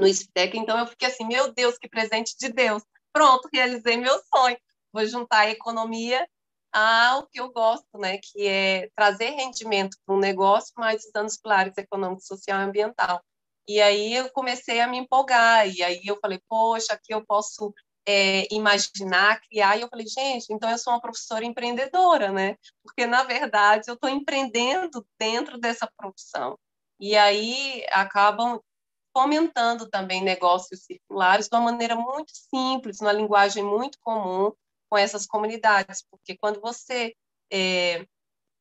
no ISPTEC, então eu fiquei assim, meu Deus, que presente de Deus. Pronto, realizei meu sonho. Vou juntar a economia ao que eu gosto, né, que é trazer rendimento para um negócio, mas os pilares econômico, social e ambiental. E aí eu comecei a me empolgar, e aí eu falei, poxa, aqui eu posso é, imaginar, criar, e eu falei, gente, então eu sou uma professora empreendedora, né? Porque, na verdade, eu estou empreendendo dentro dessa profissão. E aí acabam fomentando também negócios circulares de uma maneira muito simples, numa linguagem muito comum, com essas comunidades, porque quando você é,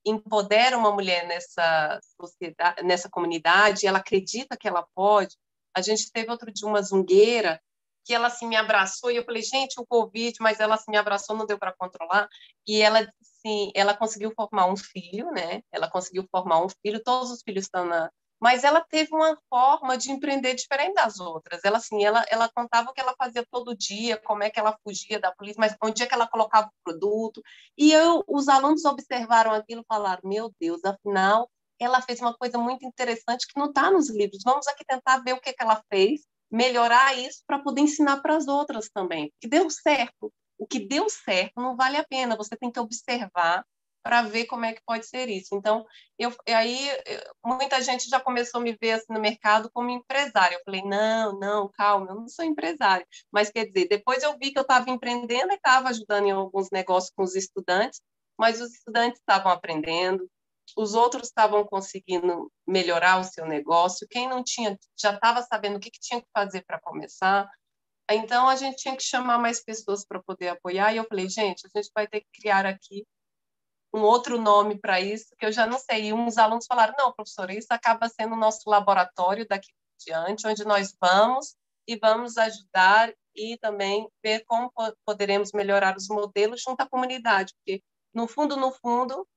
empodera uma mulher nessa sociedade, nessa comunidade, ela acredita que ela pode. A gente teve outro dia uma zungueira que ela assim me abraçou e eu falei, gente, o Covid, mas ela assim, me abraçou, não deu para controlar. E ela assim, ela conseguiu formar um filho, né? Ela conseguiu formar um filho, todos os filhos estão na, mas ela teve uma forma de empreender diferente das outras. Ela assim, ela, ela contava o que ela fazia todo dia, como é que ela fugia da polícia, mas onde é que ela colocava o produto. E eu, os alunos observaram aquilo e falaram: "Meu Deus, afinal, ela fez uma coisa muito interessante que não está nos livros. Vamos aqui tentar ver o que, que ela fez, melhorar isso para poder ensinar para as outras também. Que deu certo. O que deu certo não vale a pena. Você tem que observar para ver como é que pode ser isso. Então, eu, aí muita gente já começou a me ver assim, no mercado como empresária. Eu falei, não, não, calma, eu não sou empresária. Mas, quer dizer, depois eu vi que eu estava empreendendo e estava ajudando em alguns negócios com os estudantes, mas os estudantes estavam aprendendo, os outros estavam conseguindo melhorar o seu negócio, quem não tinha já estava sabendo o que, que tinha que fazer para começar. Então, a gente tinha que chamar mais pessoas para poder apoiar, e eu falei, gente, a gente vai ter que criar aqui um outro nome para isso, que eu já não sei. E uns alunos falaram: não, professora, isso acaba sendo o nosso laboratório daqui por diante, onde nós vamos e vamos ajudar e também ver como poderemos melhorar os modelos junto à comunidade, porque, no fundo, no fundo,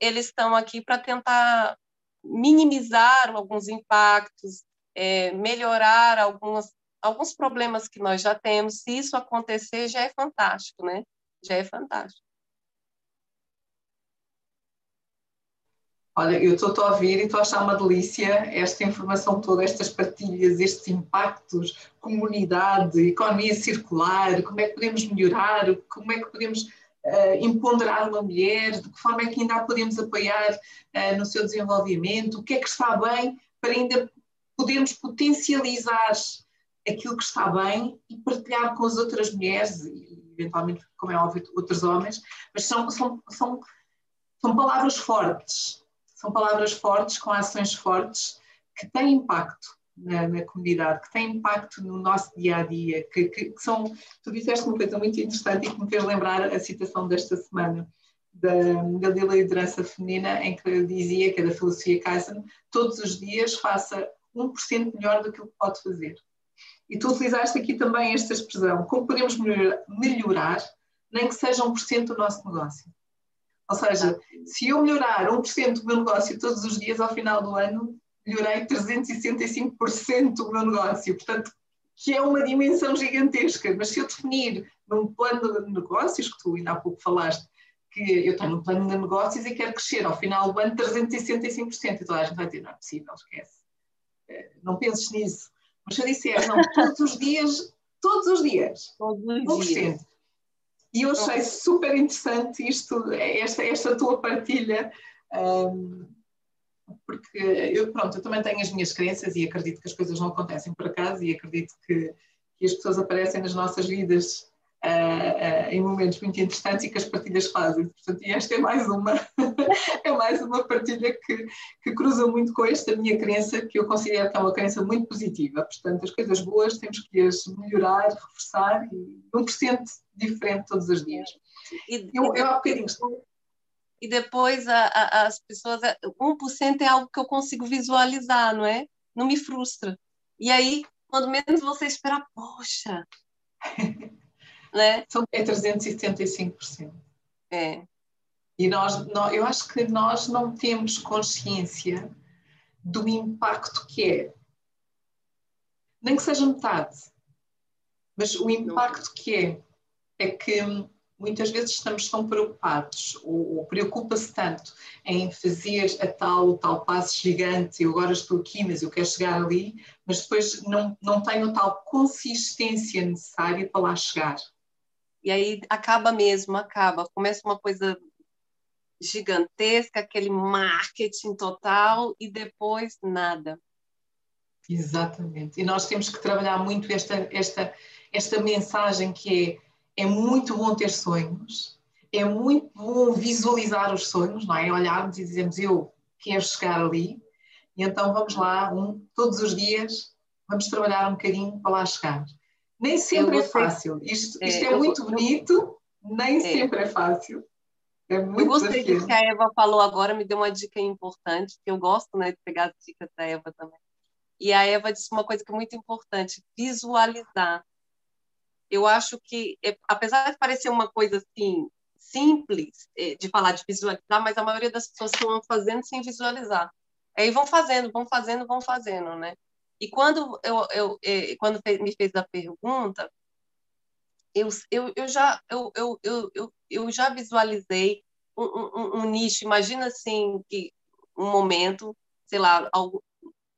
eles estão aqui para tentar minimizar alguns impactos, é, melhorar algumas, alguns problemas que nós já temos. Se isso acontecer, já é fantástico, né? Já é fantástico. Olha, eu estou a ouvir e estou a achar uma delícia esta informação toda, estas partilhas, estes impactos, comunidade, economia circular, como é que podemos melhorar, como é que podemos uh, empoderar uma mulher, de que forma é que ainda a podemos apoiar uh, no seu desenvolvimento, o que é que está bem para ainda podermos potencializar aquilo que está bem e partilhar com as outras mulheres e eventualmente, como é óbvio, outros homens, mas são, são, são, são palavras fortes são palavras fortes, com ações fortes, que têm impacto na, na comunidade, que têm impacto no nosso dia a dia, que, que, que, são. Tu disseste uma coisa muito interessante e que me fez lembrar a citação desta semana. Da, da liderança feminina, em que dizia, que é da filosofia Kaizen, todos os dias faça 1% melhor do que pode fazer. E tu utilizaste aqui também esta expressão, como podemos melhorar nem que seja 1% do nosso negócio. Ou seja, se eu melhorar 1% do meu negócio todos os dias ao final do ano, melhorei 365% do meu negócio. Portanto, que é uma dimensão gigantesca. Mas se eu definir num plano de negócios, que tu ainda há pouco falaste, que eu tenho um plano de negócios e quero crescer ao final do ano 365%. E toda a gente vai dizer, não é possível, esquece. Eh, não penses nisso. Mas se eu disser, não, todos os dias, todos os dias, todos os dias. E eu achei super interessante isto, esta, esta tua partilha, um, porque eu, pronto, eu também tenho as minhas crenças e acredito que as coisas não acontecem por acaso e acredito que, que as pessoas aparecem nas nossas vidas uh, uh, em momentos muito interessantes e que as partilhas fazem. Portanto, e esta é mais uma, é mais uma partilha que, que cruza muito com esta minha crença, que eu considero que é uma crença muito positiva. Portanto, as coisas boas temos que as melhorar, reforçar e 1% diferente todos os dias. E, eu, eu há bocadinho e depois a, a, as pessoas, 1% é algo que eu consigo visualizar, não é? Não me frustra. E aí, quando menos você espera, poxa, né? São, é 375%. É. E nós, nós, eu acho que nós não temos consciência do impacto que é. Nem que seja metade. Mas o impacto que é, é que muitas vezes estamos tão preocupados ou, ou preocupa-se tanto em fazer a tal, tal passo gigante, eu agora estou aqui, mas eu quero chegar ali, mas depois não, não tenho a tal consistência necessária para lá chegar. E aí acaba mesmo, acaba. Começa uma coisa gigantesca, aquele marketing total e depois nada. Exatamente. E nós temos que trabalhar muito esta, esta, esta mensagem que é, é muito bom ter sonhos, é muito bom visualizar os sonhos, não é? Olharmos e dizermos eu quero chegar ali, e então vamos lá, um, todos os dias, vamos trabalhar um bocadinho para lá chegar. Nem sempre é fácil. Isto, isto é, é muito eu, bonito, nem é. sempre é fácil. É muito eu gostei do que a Eva falou agora, me deu uma dica importante, que eu gosto né, de pegar as dicas da Eva também. E a Eva disse uma coisa que é muito importante: visualizar. Eu acho que, é, apesar de parecer uma coisa assim simples é, de falar de visualizar, mas a maioria das pessoas estão fazendo sem visualizar. Aí vão fazendo, vão fazendo, vão fazendo, né? E quando, eu, eu, eu quando me fez a pergunta, eu, eu, eu, já, eu, eu, eu, eu já visualizei um, um, um nicho. Imagina assim, que um momento, sei lá,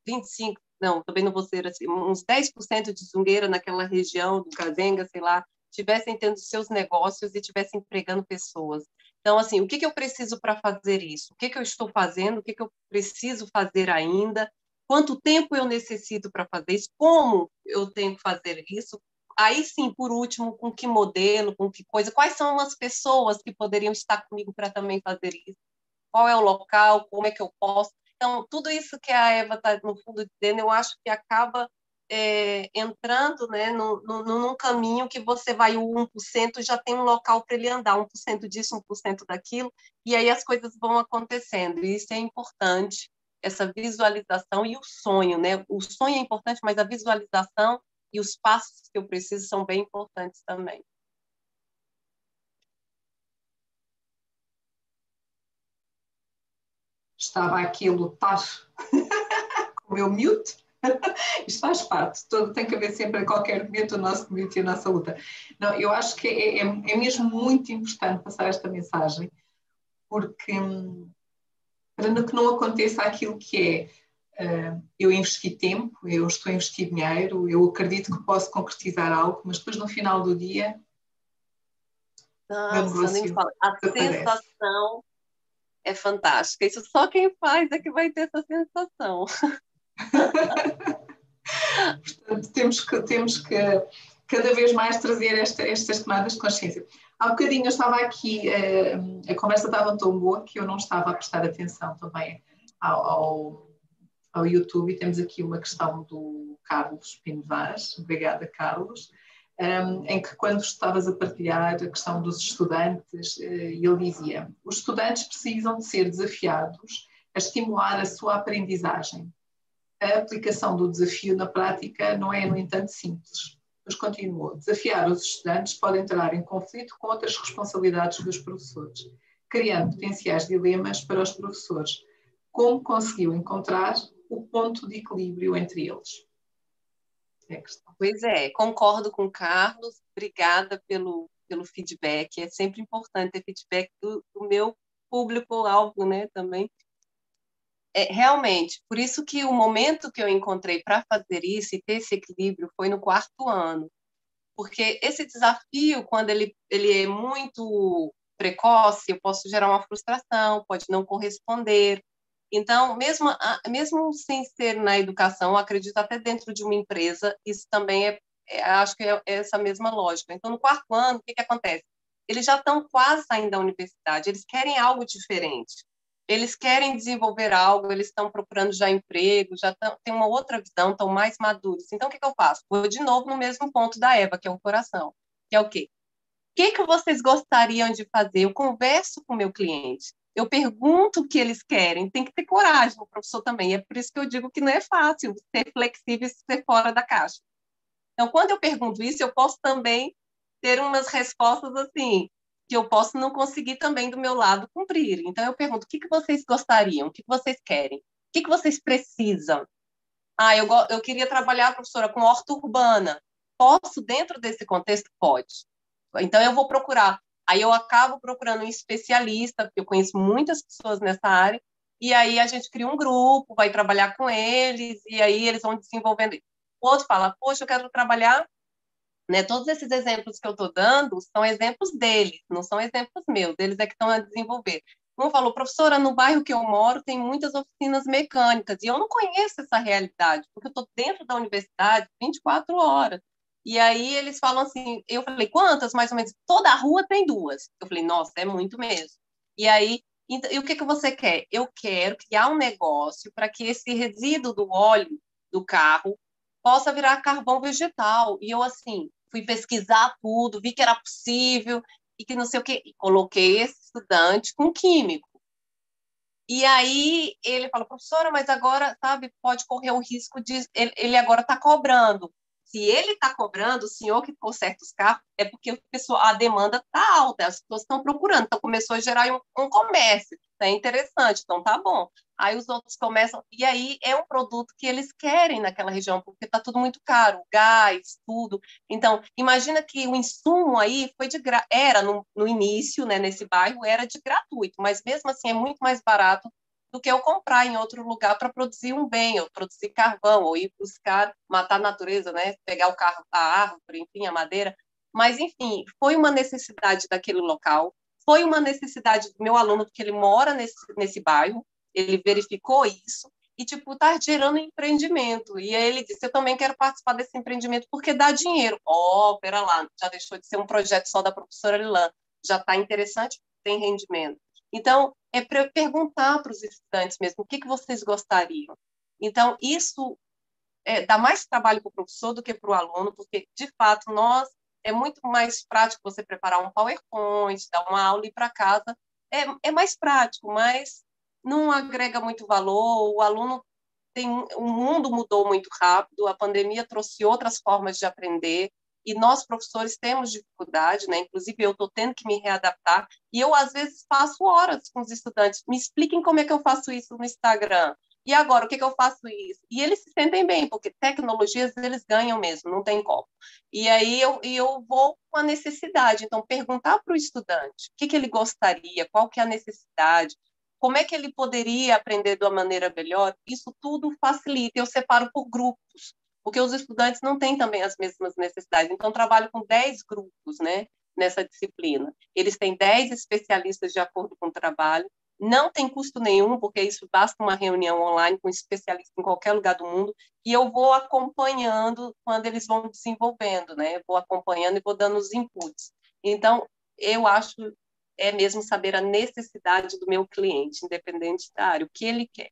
25, não, também não vou ser assim, uns 10% de zungueira naquela região do Cazenga, sei lá, tivessem tendo seus negócios e tivessem empregando pessoas. Então, assim, o que, que eu preciso para fazer isso? O que, que eu estou fazendo? O que, que eu preciso fazer ainda? Quanto tempo eu necessito para fazer isso, como eu tenho que fazer isso. Aí sim, por último, com que modelo, com que coisa, quais são as pessoas que poderiam estar comigo para também fazer isso, qual é o local, como é que eu posso. Então, tudo isso que a Eva está, no fundo, dizendo, eu acho que acaba é, entrando né, no, no, num caminho que você vai o 1% já tem um local para ele andar, 1% disso, 1% daquilo, e aí as coisas vão acontecendo. E isso é importante essa visualização e o sonho, né? O sonho é importante, mas a visualização e os passos que eu preciso são bem importantes também. Estava aqui a lutar com o meu mute. Isto faz parte, todo, tem que haver sempre a qualquer momento o nosso community e a nossa luta. Não, eu acho que é, é, é mesmo muito importante passar esta mensagem, porque hum, para que não aconteça aquilo que é uh, eu investi tempo, eu estou a investir dinheiro, eu acredito que posso concretizar algo, mas depois no final do dia. Nossa, nem fala. A sensação é fantástica. Isso só quem faz é que vai ter essa sensação. Portanto, temos que, temos que cada vez mais trazer esta, estas tomadas de consciência. Há bocadinho eu estava aqui, eh, a conversa estava tão boa que eu não estava a prestar atenção também ao, ao, ao YouTube. E temos aqui uma questão do Carlos Pino Vaz, obrigada Carlos, um, em que quando estavas a partilhar a questão dos estudantes, uh, ele dizia: os estudantes precisam de ser desafiados a estimular a sua aprendizagem. A aplicação do desafio na prática não é, no entanto, simples mas continuou. Desafiar os estudantes pode entrar em conflito com outras responsabilidades dos professores, criando potenciais dilemas para os professores. Como conseguiu encontrar o ponto de equilíbrio entre eles? É pois é, concordo com o Carlos, obrigada pelo, pelo feedback. É sempre importante ter feedback do, do meu público-alvo, né, também. É, realmente, por isso que o momento que eu encontrei para fazer isso e ter esse equilíbrio foi no quarto ano. Porque esse desafio, quando ele, ele é muito precoce, eu posso gerar uma frustração, pode não corresponder. Então, mesmo, mesmo sem ser na educação, acredito até dentro de uma empresa, isso também é, é acho que é, é essa mesma lógica. Então, no quarto ano, o que, que acontece? Eles já estão quase saindo da universidade, eles querem algo diferente. Eles querem desenvolver algo, eles estão procurando já emprego, já têm uma outra visão, estão mais maduros. Então, o que, que eu faço? Vou de novo no mesmo ponto da Eva, que é o coração, que é o quê? O que, que vocês gostariam de fazer? Eu converso com o meu cliente, eu pergunto o que eles querem, tem que ter coragem, o professor também. É por isso que eu digo que não é fácil ser flexível e ser fora da caixa. Então, quando eu pergunto isso, eu posso também ter umas respostas assim, que eu posso não conseguir também do meu lado cumprir. Então, eu pergunto: o que, que vocês gostariam? O que, que vocês querem? O que, que vocês precisam? Ah, eu, eu queria trabalhar, professora, com horta urbana. Posso, dentro desse contexto? Pode. Então, eu vou procurar. Aí, eu acabo procurando um especialista, porque eu conheço muitas pessoas nessa área, e aí a gente cria um grupo, vai trabalhar com eles, e aí eles vão desenvolvendo. O outro fala, poxa, eu quero trabalhar, né? Todos esses exemplos que eu estou dando são exemplos deles, não são exemplos meus, eles é que estão a desenvolver. Como falou, professora, no bairro que eu moro tem muitas oficinas mecânicas, e eu não conheço essa realidade, porque eu estou dentro da universidade 24 horas. E aí eles falam assim, eu falei, quantas? Mais ou menos, toda a rua tem duas. Eu falei, nossa, é muito mesmo. E aí, e o que, que você quer? Eu quero criar um negócio para que esse resíduo do óleo do carro possa virar carvão vegetal. E eu, assim, fui pesquisar tudo, vi que era possível e que não sei o quê. Coloquei esse estudante com químico. E aí ele falou, professora, mas agora, sabe, pode correr o risco de. Ele agora está cobrando se ele está cobrando, o senhor que conserta os carros, é porque a demanda está alta, as pessoas estão procurando, então começou a gerar um, um comércio, é interessante, então tá bom. Aí os outros começam, e aí é um produto que eles querem naquela região, porque está tudo muito caro, gás, tudo. Então, imagina que o insumo aí foi de gra... era no, no início, né, nesse bairro, era de gratuito, mas mesmo assim é muito mais barato do que eu comprar em outro lugar para produzir um bem, ou produzir carvão, ou ir buscar, matar a natureza, né? pegar o carro, a árvore, enfim, a madeira. Mas, enfim, foi uma necessidade daquele local, foi uma necessidade do meu aluno, porque ele mora nesse, nesse bairro, ele verificou isso, e, tipo, tá gerando empreendimento. E aí ele disse, eu também quero participar desse empreendimento, porque dá dinheiro. Ó, oh, pera lá, já deixou de ser um projeto só da professora Lilan, já está interessante, tem rendimento. Então, é para perguntar para os estudantes mesmo o que, que vocês gostariam. Então, isso é, dá mais trabalho para o professor do que para o aluno, porque, de fato, nós é muito mais prático você preparar um PowerPoint, dar uma aula e ir para casa. É, é mais prático, mas não agrega muito valor. O aluno tem. O mundo mudou muito rápido, a pandemia trouxe outras formas de aprender e nós professores temos dificuldade, né? Inclusive eu estou tendo que me readaptar e eu às vezes passo horas com os estudantes. Me expliquem como é que eu faço isso no Instagram. E agora o que, que eu faço isso? E eles se sentem bem porque tecnologias eles ganham mesmo, não tem como. E aí eu, eu vou com a necessidade. Então perguntar para o estudante o que, que ele gostaria, qual que é a necessidade, como é que ele poderia aprender de uma maneira melhor. Isso tudo facilita. Eu separo por grupos porque os estudantes não têm também as mesmas necessidades. Então, trabalho com 10 grupos né, nessa disciplina. Eles têm 10 especialistas de acordo com o trabalho, não tem custo nenhum, porque isso basta uma reunião online com especialistas em qualquer lugar do mundo, e eu vou acompanhando quando eles vão desenvolvendo, né? vou acompanhando e vou dando os inputs. Então, eu acho é mesmo saber a necessidade do meu cliente, independente da área, o que ele quer.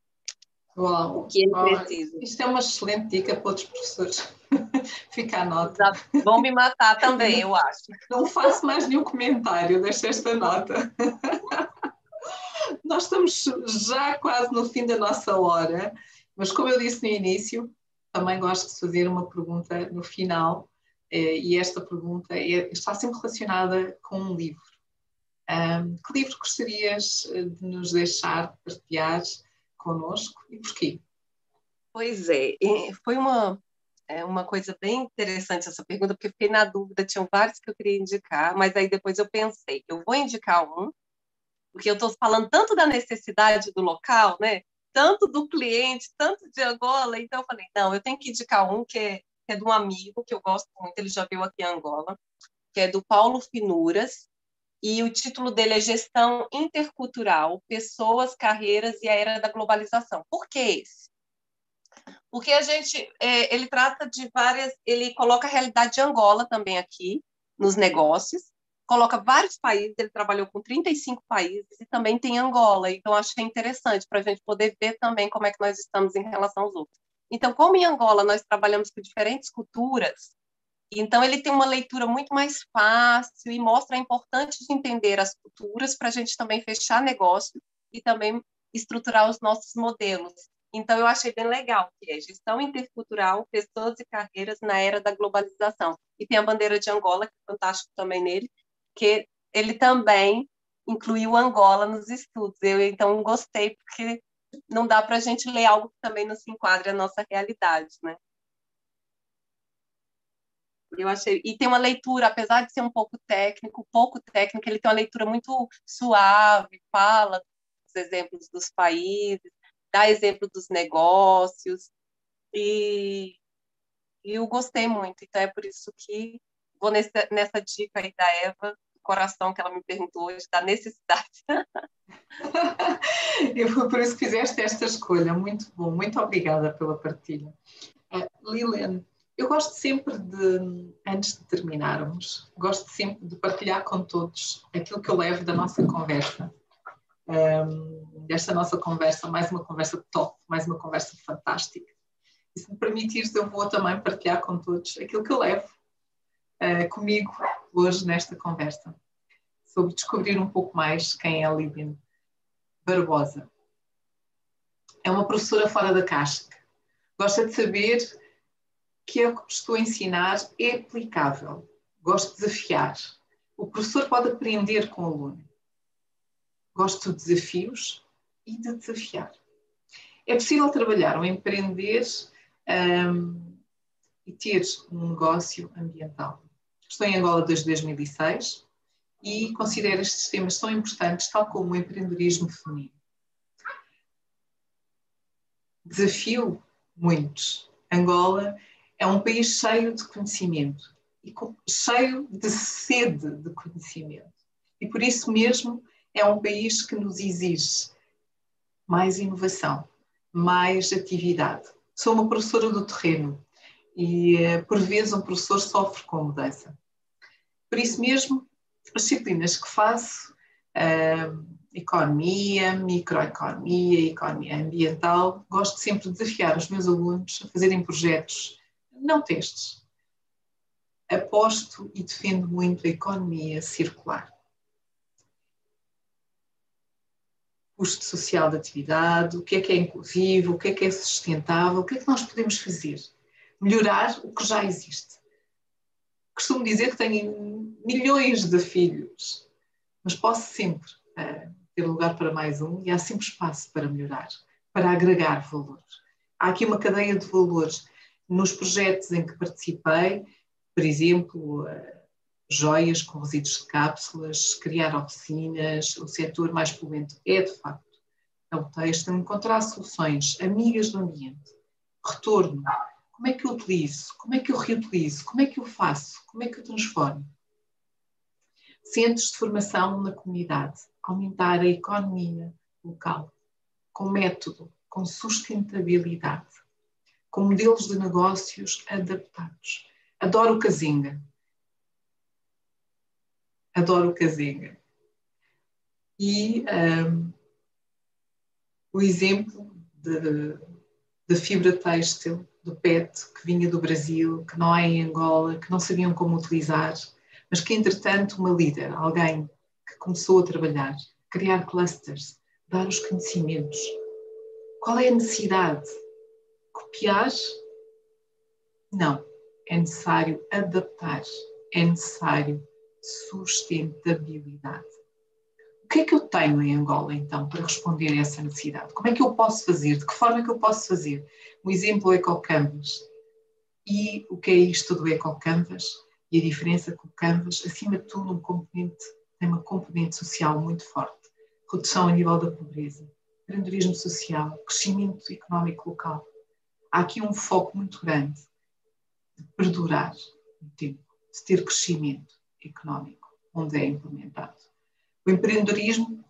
Uau, o que ele uau. precisa. Isto é uma excelente dica para outros professores. Fica a nota. Vão me matar também, eu acho. Não faço mais nenhum comentário, deixa esta nota. Nós estamos já quase no fim da nossa hora, mas como eu disse no início, também gosto de fazer uma pergunta no final, eh, e esta pergunta é, está sempre relacionada com um livro. que livro gostarias eh, de nos deixar partilhar conosco e porquê? Pois é, foi uma, é uma coisa bem interessante essa pergunta, porque fiquei na dúvida, tinham vários que eu queria indicar, mas aí depois eu pensei, eu vou indicar um, porque eu estou falando tanto da necessidade do local, né? Tanto do cliente, tanto de Angola, então eu falei, não, eu tenho que indicar um que é, que é de um amigo que eu gosto muito, ele já veio aqui em Angola, que é do Paulo Finuras, e o título dele é Gestão Intercultural, Pessoas, Carreiras e a Era da Globalização. Por que esse? Porque a gente, é, ele trata de várias, ele coloca a realidade de Angola também aqui, nos negócios, coloca vários países, ele trabalhou com 35 países e também tem Angola, então achei interessante para a gente poder ver também como é que nós estamos em relação aos outros. Então, como em Angola nós trabalhamos com diferentes culturas, então ele tem uma leitura muito mais fácil e mostra a importância de entender as culturas para a gente também fechar negócio e também estruturar os nossos modelos. Então, eu achei bem legal, que é gestão intercultural, pessoas e carreiras na era da globalização. E tem a bandeira de Angola, que é fantástico também nele, que ele também incluiu Angola nos estudos. Eu, então, gostei, porque não dá para a gente ler algo que também não se enquadre à nossa realidade, né? Eu achei, e tem uma leitura, apesar de ser um pouco técnico, pouco técnico, ele tem uma leitura muito suave, fala dos exemplos dos países, dá exemplo dos negócios, e, e eu gostei muito. Então é por isso que vou nessa, nessa dica aí da Eva, coração que ela me perguntou hoje, da necessidade. eu por isso fizeste esta escolha. Muito bom, muito obrigada pela partilha. Uh, eu gosto sempre de, antes de terminarmos, gosto sempre de partilhar com todos aquilo que eu levo da nossa conversa um, desta nossa conversa, mais uma conversa top, mais uma conversa fantástica. E se me permitires, eu vou também partilhar com todos aquilo que eu levo uh, comigo hoje nesta conversa, sobre descobrir um pouco mais quem é a Lívia Barbosa. É uma professora fora da casca. Gosta de saber que é o que estou a ensinar é aplicável. Gosto de desafiar. O professor pode aprender com o aluno. Gosto de desafios e de desafiar. É possível trabalhar ou empreender um, e ter um negócio ambiental. Estou em Angola desde 2006 e considero estes temas tão importantes, tal como o empreendedorismo feminino. Desafio muitos. Angola é um país cheio de conhecimento e cheio de sede de conhecimento. E por isso mesmo é um país que nos exige mais inovação, mais atividade. Sou uma professora do terreno e, eh, por vezes, um professor sofre com a mudança. Por isso mesmo, as disciplinas que faço, uh, economia, microeconomia, economia ambiental, gosto sempre de desafiar os meus alunos a fazerem projetos, não testes. Aposto e defendo muito a economia circular. custo social da atividade, o que é que é inclusivo, o que é que é sustentável, o que é que nós podemos fazer? Melhorar o que já existe. Costumo dizer que tenho milhões de filhos, mas posso sempre uh, ter lugar para mais um e há sempre espaço para melhorar, para agregar valor. Há aqui uma cadeia de valores. Nos projetos em que participei, por exemplo, uh, joias com resíduos de cápsulas, criar oficinas, o setor mais poluente é, de facto, é o texto, encontrar soluções amigas do ambiente. Retorno. Como é que eu utilizo? Como é que eu reutilizo? Como é que eu faço? Como é que eu transformo? Centros de formação na comunidade. Aumentar a economia local. Com método, com sustentabilidade. Com modelos de negócios adaptados. Adoro o Casinga adoro o Casinga. E um, o exemplo da fibra têxtil, do PET, que vinha do Brasil, que não há em Angola, que não sabiam como utilizar, mas que, entretanto, uma líder, alguém que começou a trabalhar, criar clusters, dar os conhecimentos. Qual é a necessidade? Copiar? Não. É necessário adaptar. É necessário sustentabilidade. O que é que eu tenho em Angola, então, para responder a essa necessidade? Como é que eu posso fazer? De que forma é que eu posso fazer? Um exemplo é com o Canvas. E o que é isto do EcoCanvas e a diferença que o Canvas, acima de tudo, um componente, tem uma componente social muito forte, redução a nível da pobreza, empreendedorismo social, crescimento económico local. Há aqui um foco muito grande de perdurar no tempo, de ter crescimento económico, onde é implementado. O empreendedorismo,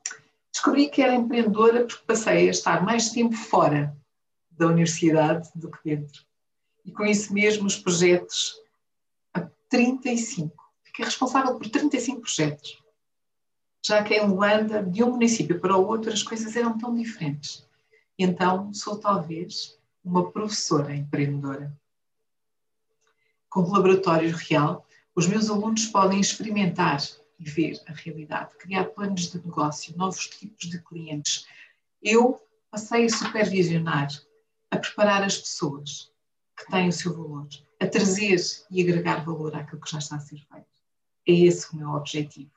descobri que era empreendedora porque passei a estar mais tempo fora da universidade do que dentro. E com isso mesmo os projetos a 35. Fiquei responsável por 35 projetos. Já que em Luanda, de um município para o outro, as coisas eram tão diferentes. Então, sou talvez uma professora empreendedora. Com o laboratório real, os meus alunos podem experimentar e ver a realidade, criar planos de negócio, novos tipos de clientes. Eu passei a supervisionar, a preparar as pessoas que têm o seu valor, a trazer e agregar valor àquilo que já está a ser feito. É esse o meu objetivo: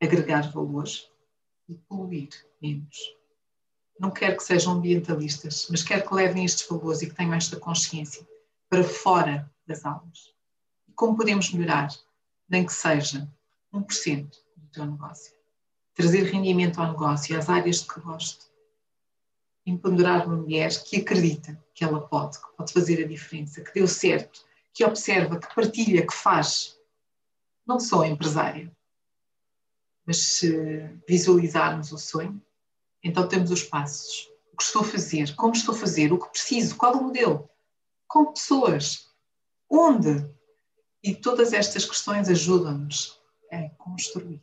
agregar valor e poluir menos. Não quero que sejam ambientalistas, mas quero que levem estes valores e que tenham esta consciência para fora das aulas. E como podemos melhorar? Nem que seja 1% do teu negócio. Trazer rendimento ao negócio, às áreas de que gosto. Empoderar uma mulher que acredita que ela pode, que pode fazer a diferença, que deu certo, que observa, que partilha, que faz. Não sou empresária, mas se visualizarmos o sonho, então temos os passos. O que estou a fazer, como estou a fazer, o que preciso, qual o modelo, com pessoas, onde. E todas estas questões ajudam-nos é construir.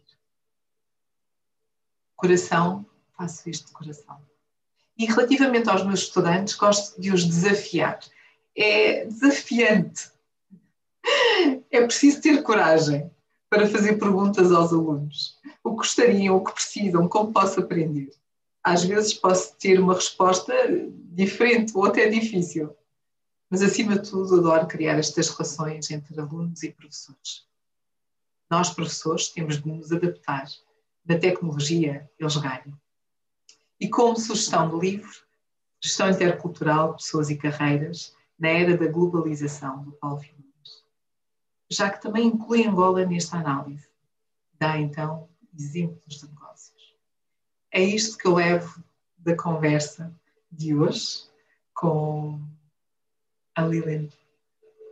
Coração, faço isto de coração. E relativamente aos meus estudantes, gosto de os desafiar. É desafiante. É preciso ter coragem para fazer perguntas aos alunos. O que gostariam, o que precisam, como posso aprender. Às vezes posso ter uma resposta diferente ou até difícil. Mas, acima de tudo, adoro criar estas relações entre alunos e professores. Nós, professores, temos de nos adaptar. Na tecnologia, eles ganham. E como sugestão de livro, Gestão Intercultural, Pessoas e Carreiras, na Era da Globalização, do Paulo Figueiredo. Já que também inclui Angola nesta análise. Dá, então, exemplos de negócios. É isto que eu levo da conversa de hoje com a Lilian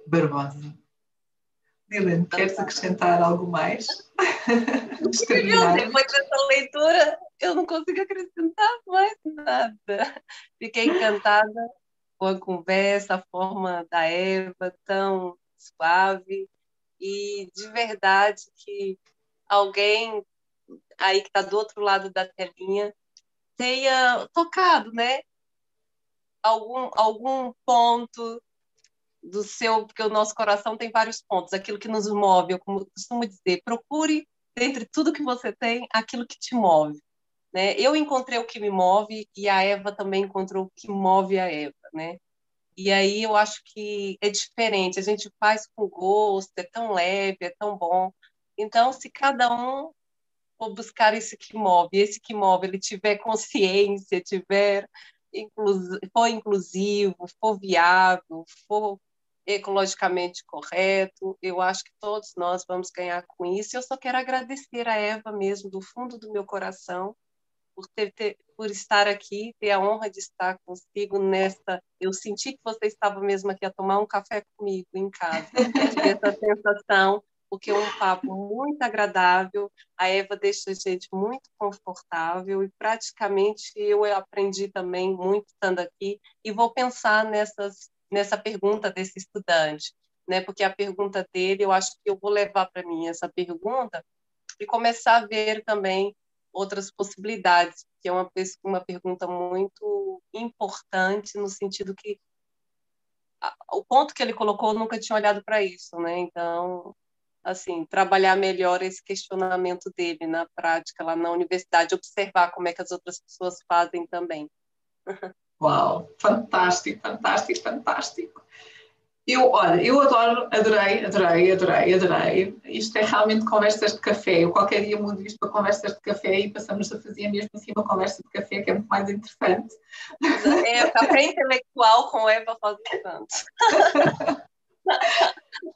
Barbosa, Helene, queres acrescentar algo mais? Depois dessa leitura, eu não consigo acrescentar mais nada. Fiquei encantada com a conversa, a forma da Eva tão suave e de verdade que alguém aí que está do outro lado da telinha tenha tocado, né? Algum, algum ponto do seu, porque o nosso coração tem vários pontos, aquilo que nos move, eu costumo dizer, procure dentre tudo que você tem aquilo que te move. Né? Eu encontrei o que me move e a Eva também encontrou o que move a Eva, né? E aí eu acho que é diferente, a gente faz com gosto, é tão leve, é tão bom. Então, se cada um for buscar esse que move, esse que move, ele tiver consciência, tiver for inclusivo, for viável, for ecologicamente correto. Eu acho que todos nós vamos ganhar com isso. Eu só quero agradecer a Eva mesmo, do fundo do meu coração, por, ter, ter, por estar aqui, ter a honra de estar consigo nesta. Eu senti que você estava mesmo aqui a tomar um café comigo em casa. essa sensação, porque é um papo muito agradável. A Eva deixa a gente muito confortável e praticamente eu aprendi também muito estando aqui e vou pensar nessas nessa pergunta desse estudante, né? Porque a pergunta dele, eu acho que eu vou levar para mim essa pergunta e começar a ver também outras possibilidades, que é uma, uma pergunta muito importante no sentido que o ponto que ele colocou, eu nunca tinha olhado para isso, né? Então, assim, trabalhar melhor esse questionamento dele na prática lá na universidade, observar como é que as outras pessoas fazem também. Uau, fantástico, fantástico, fantástico. Eu, olha, eu adoro, adorei, adorei, adorei, adorei. Isto é realmente conversas de café. Eu qualquer dia mudo isto para conversas de café e passamos a fazer mesmo assim uma conversa de café que é muito mais interessante. É, café intelectual com Eva faz tanto.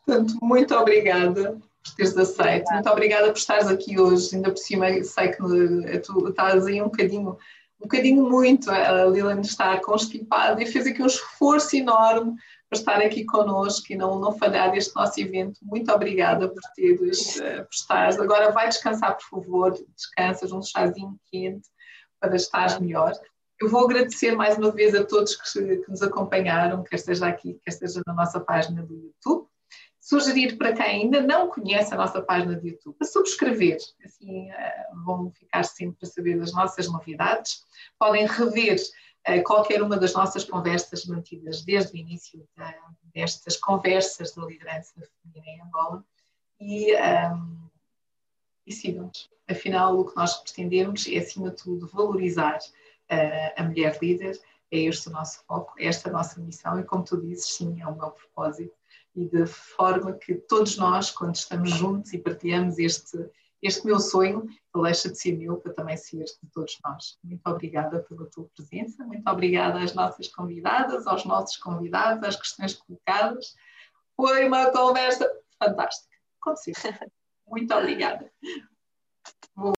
Portanto, muito obrigada por teres aceito. Muito obrigada por estares aqui hoje. Ainda por cima, sei que eh, tu estás aí um bocadinho, um bocadinho muito. A Lilian está constipada e fez aqui um esforço enorme para estar aqui connosco e não, não falhar este nosso evento. Muito obrigada por teres, uh, por estares. Agora vai descansar, por favor. Descansas um chazinho quente para estar melhor. Eu vou agradecer mais uma vez a todos que, que nos acompanharam, quer esteja aqui, quer esteja na nossa página do YouTube sugerir para quem ainda não conhece a nossa página de YouTube, a subscrever, assim uh, vão ficar sempre a saber das nossas novidades. Podem rever uh, qualquer uma das nossas conversas mantidas desde o início da, destas conversas da liderança feminina em Angola e, um, ehm, e sigam-nos. Afinal, o que nós pretendemos é, acima de tudo, valorizar a mulher líder, é este o nosso foco, é esta a nossa missão e, como tu dizes, sim, é o meu propósito e de forma que todos nós, quando estamos juntos e partilhamos este, este meu sonho, ele deixa de ser meu para também ser de todos nós. Muito obrigada pela tua presença, muito obrigada às nossas convidadas, aos nossos convidados, às questões colocadas. Foi uma conversa fantástica, como sempre. Muito obrigada.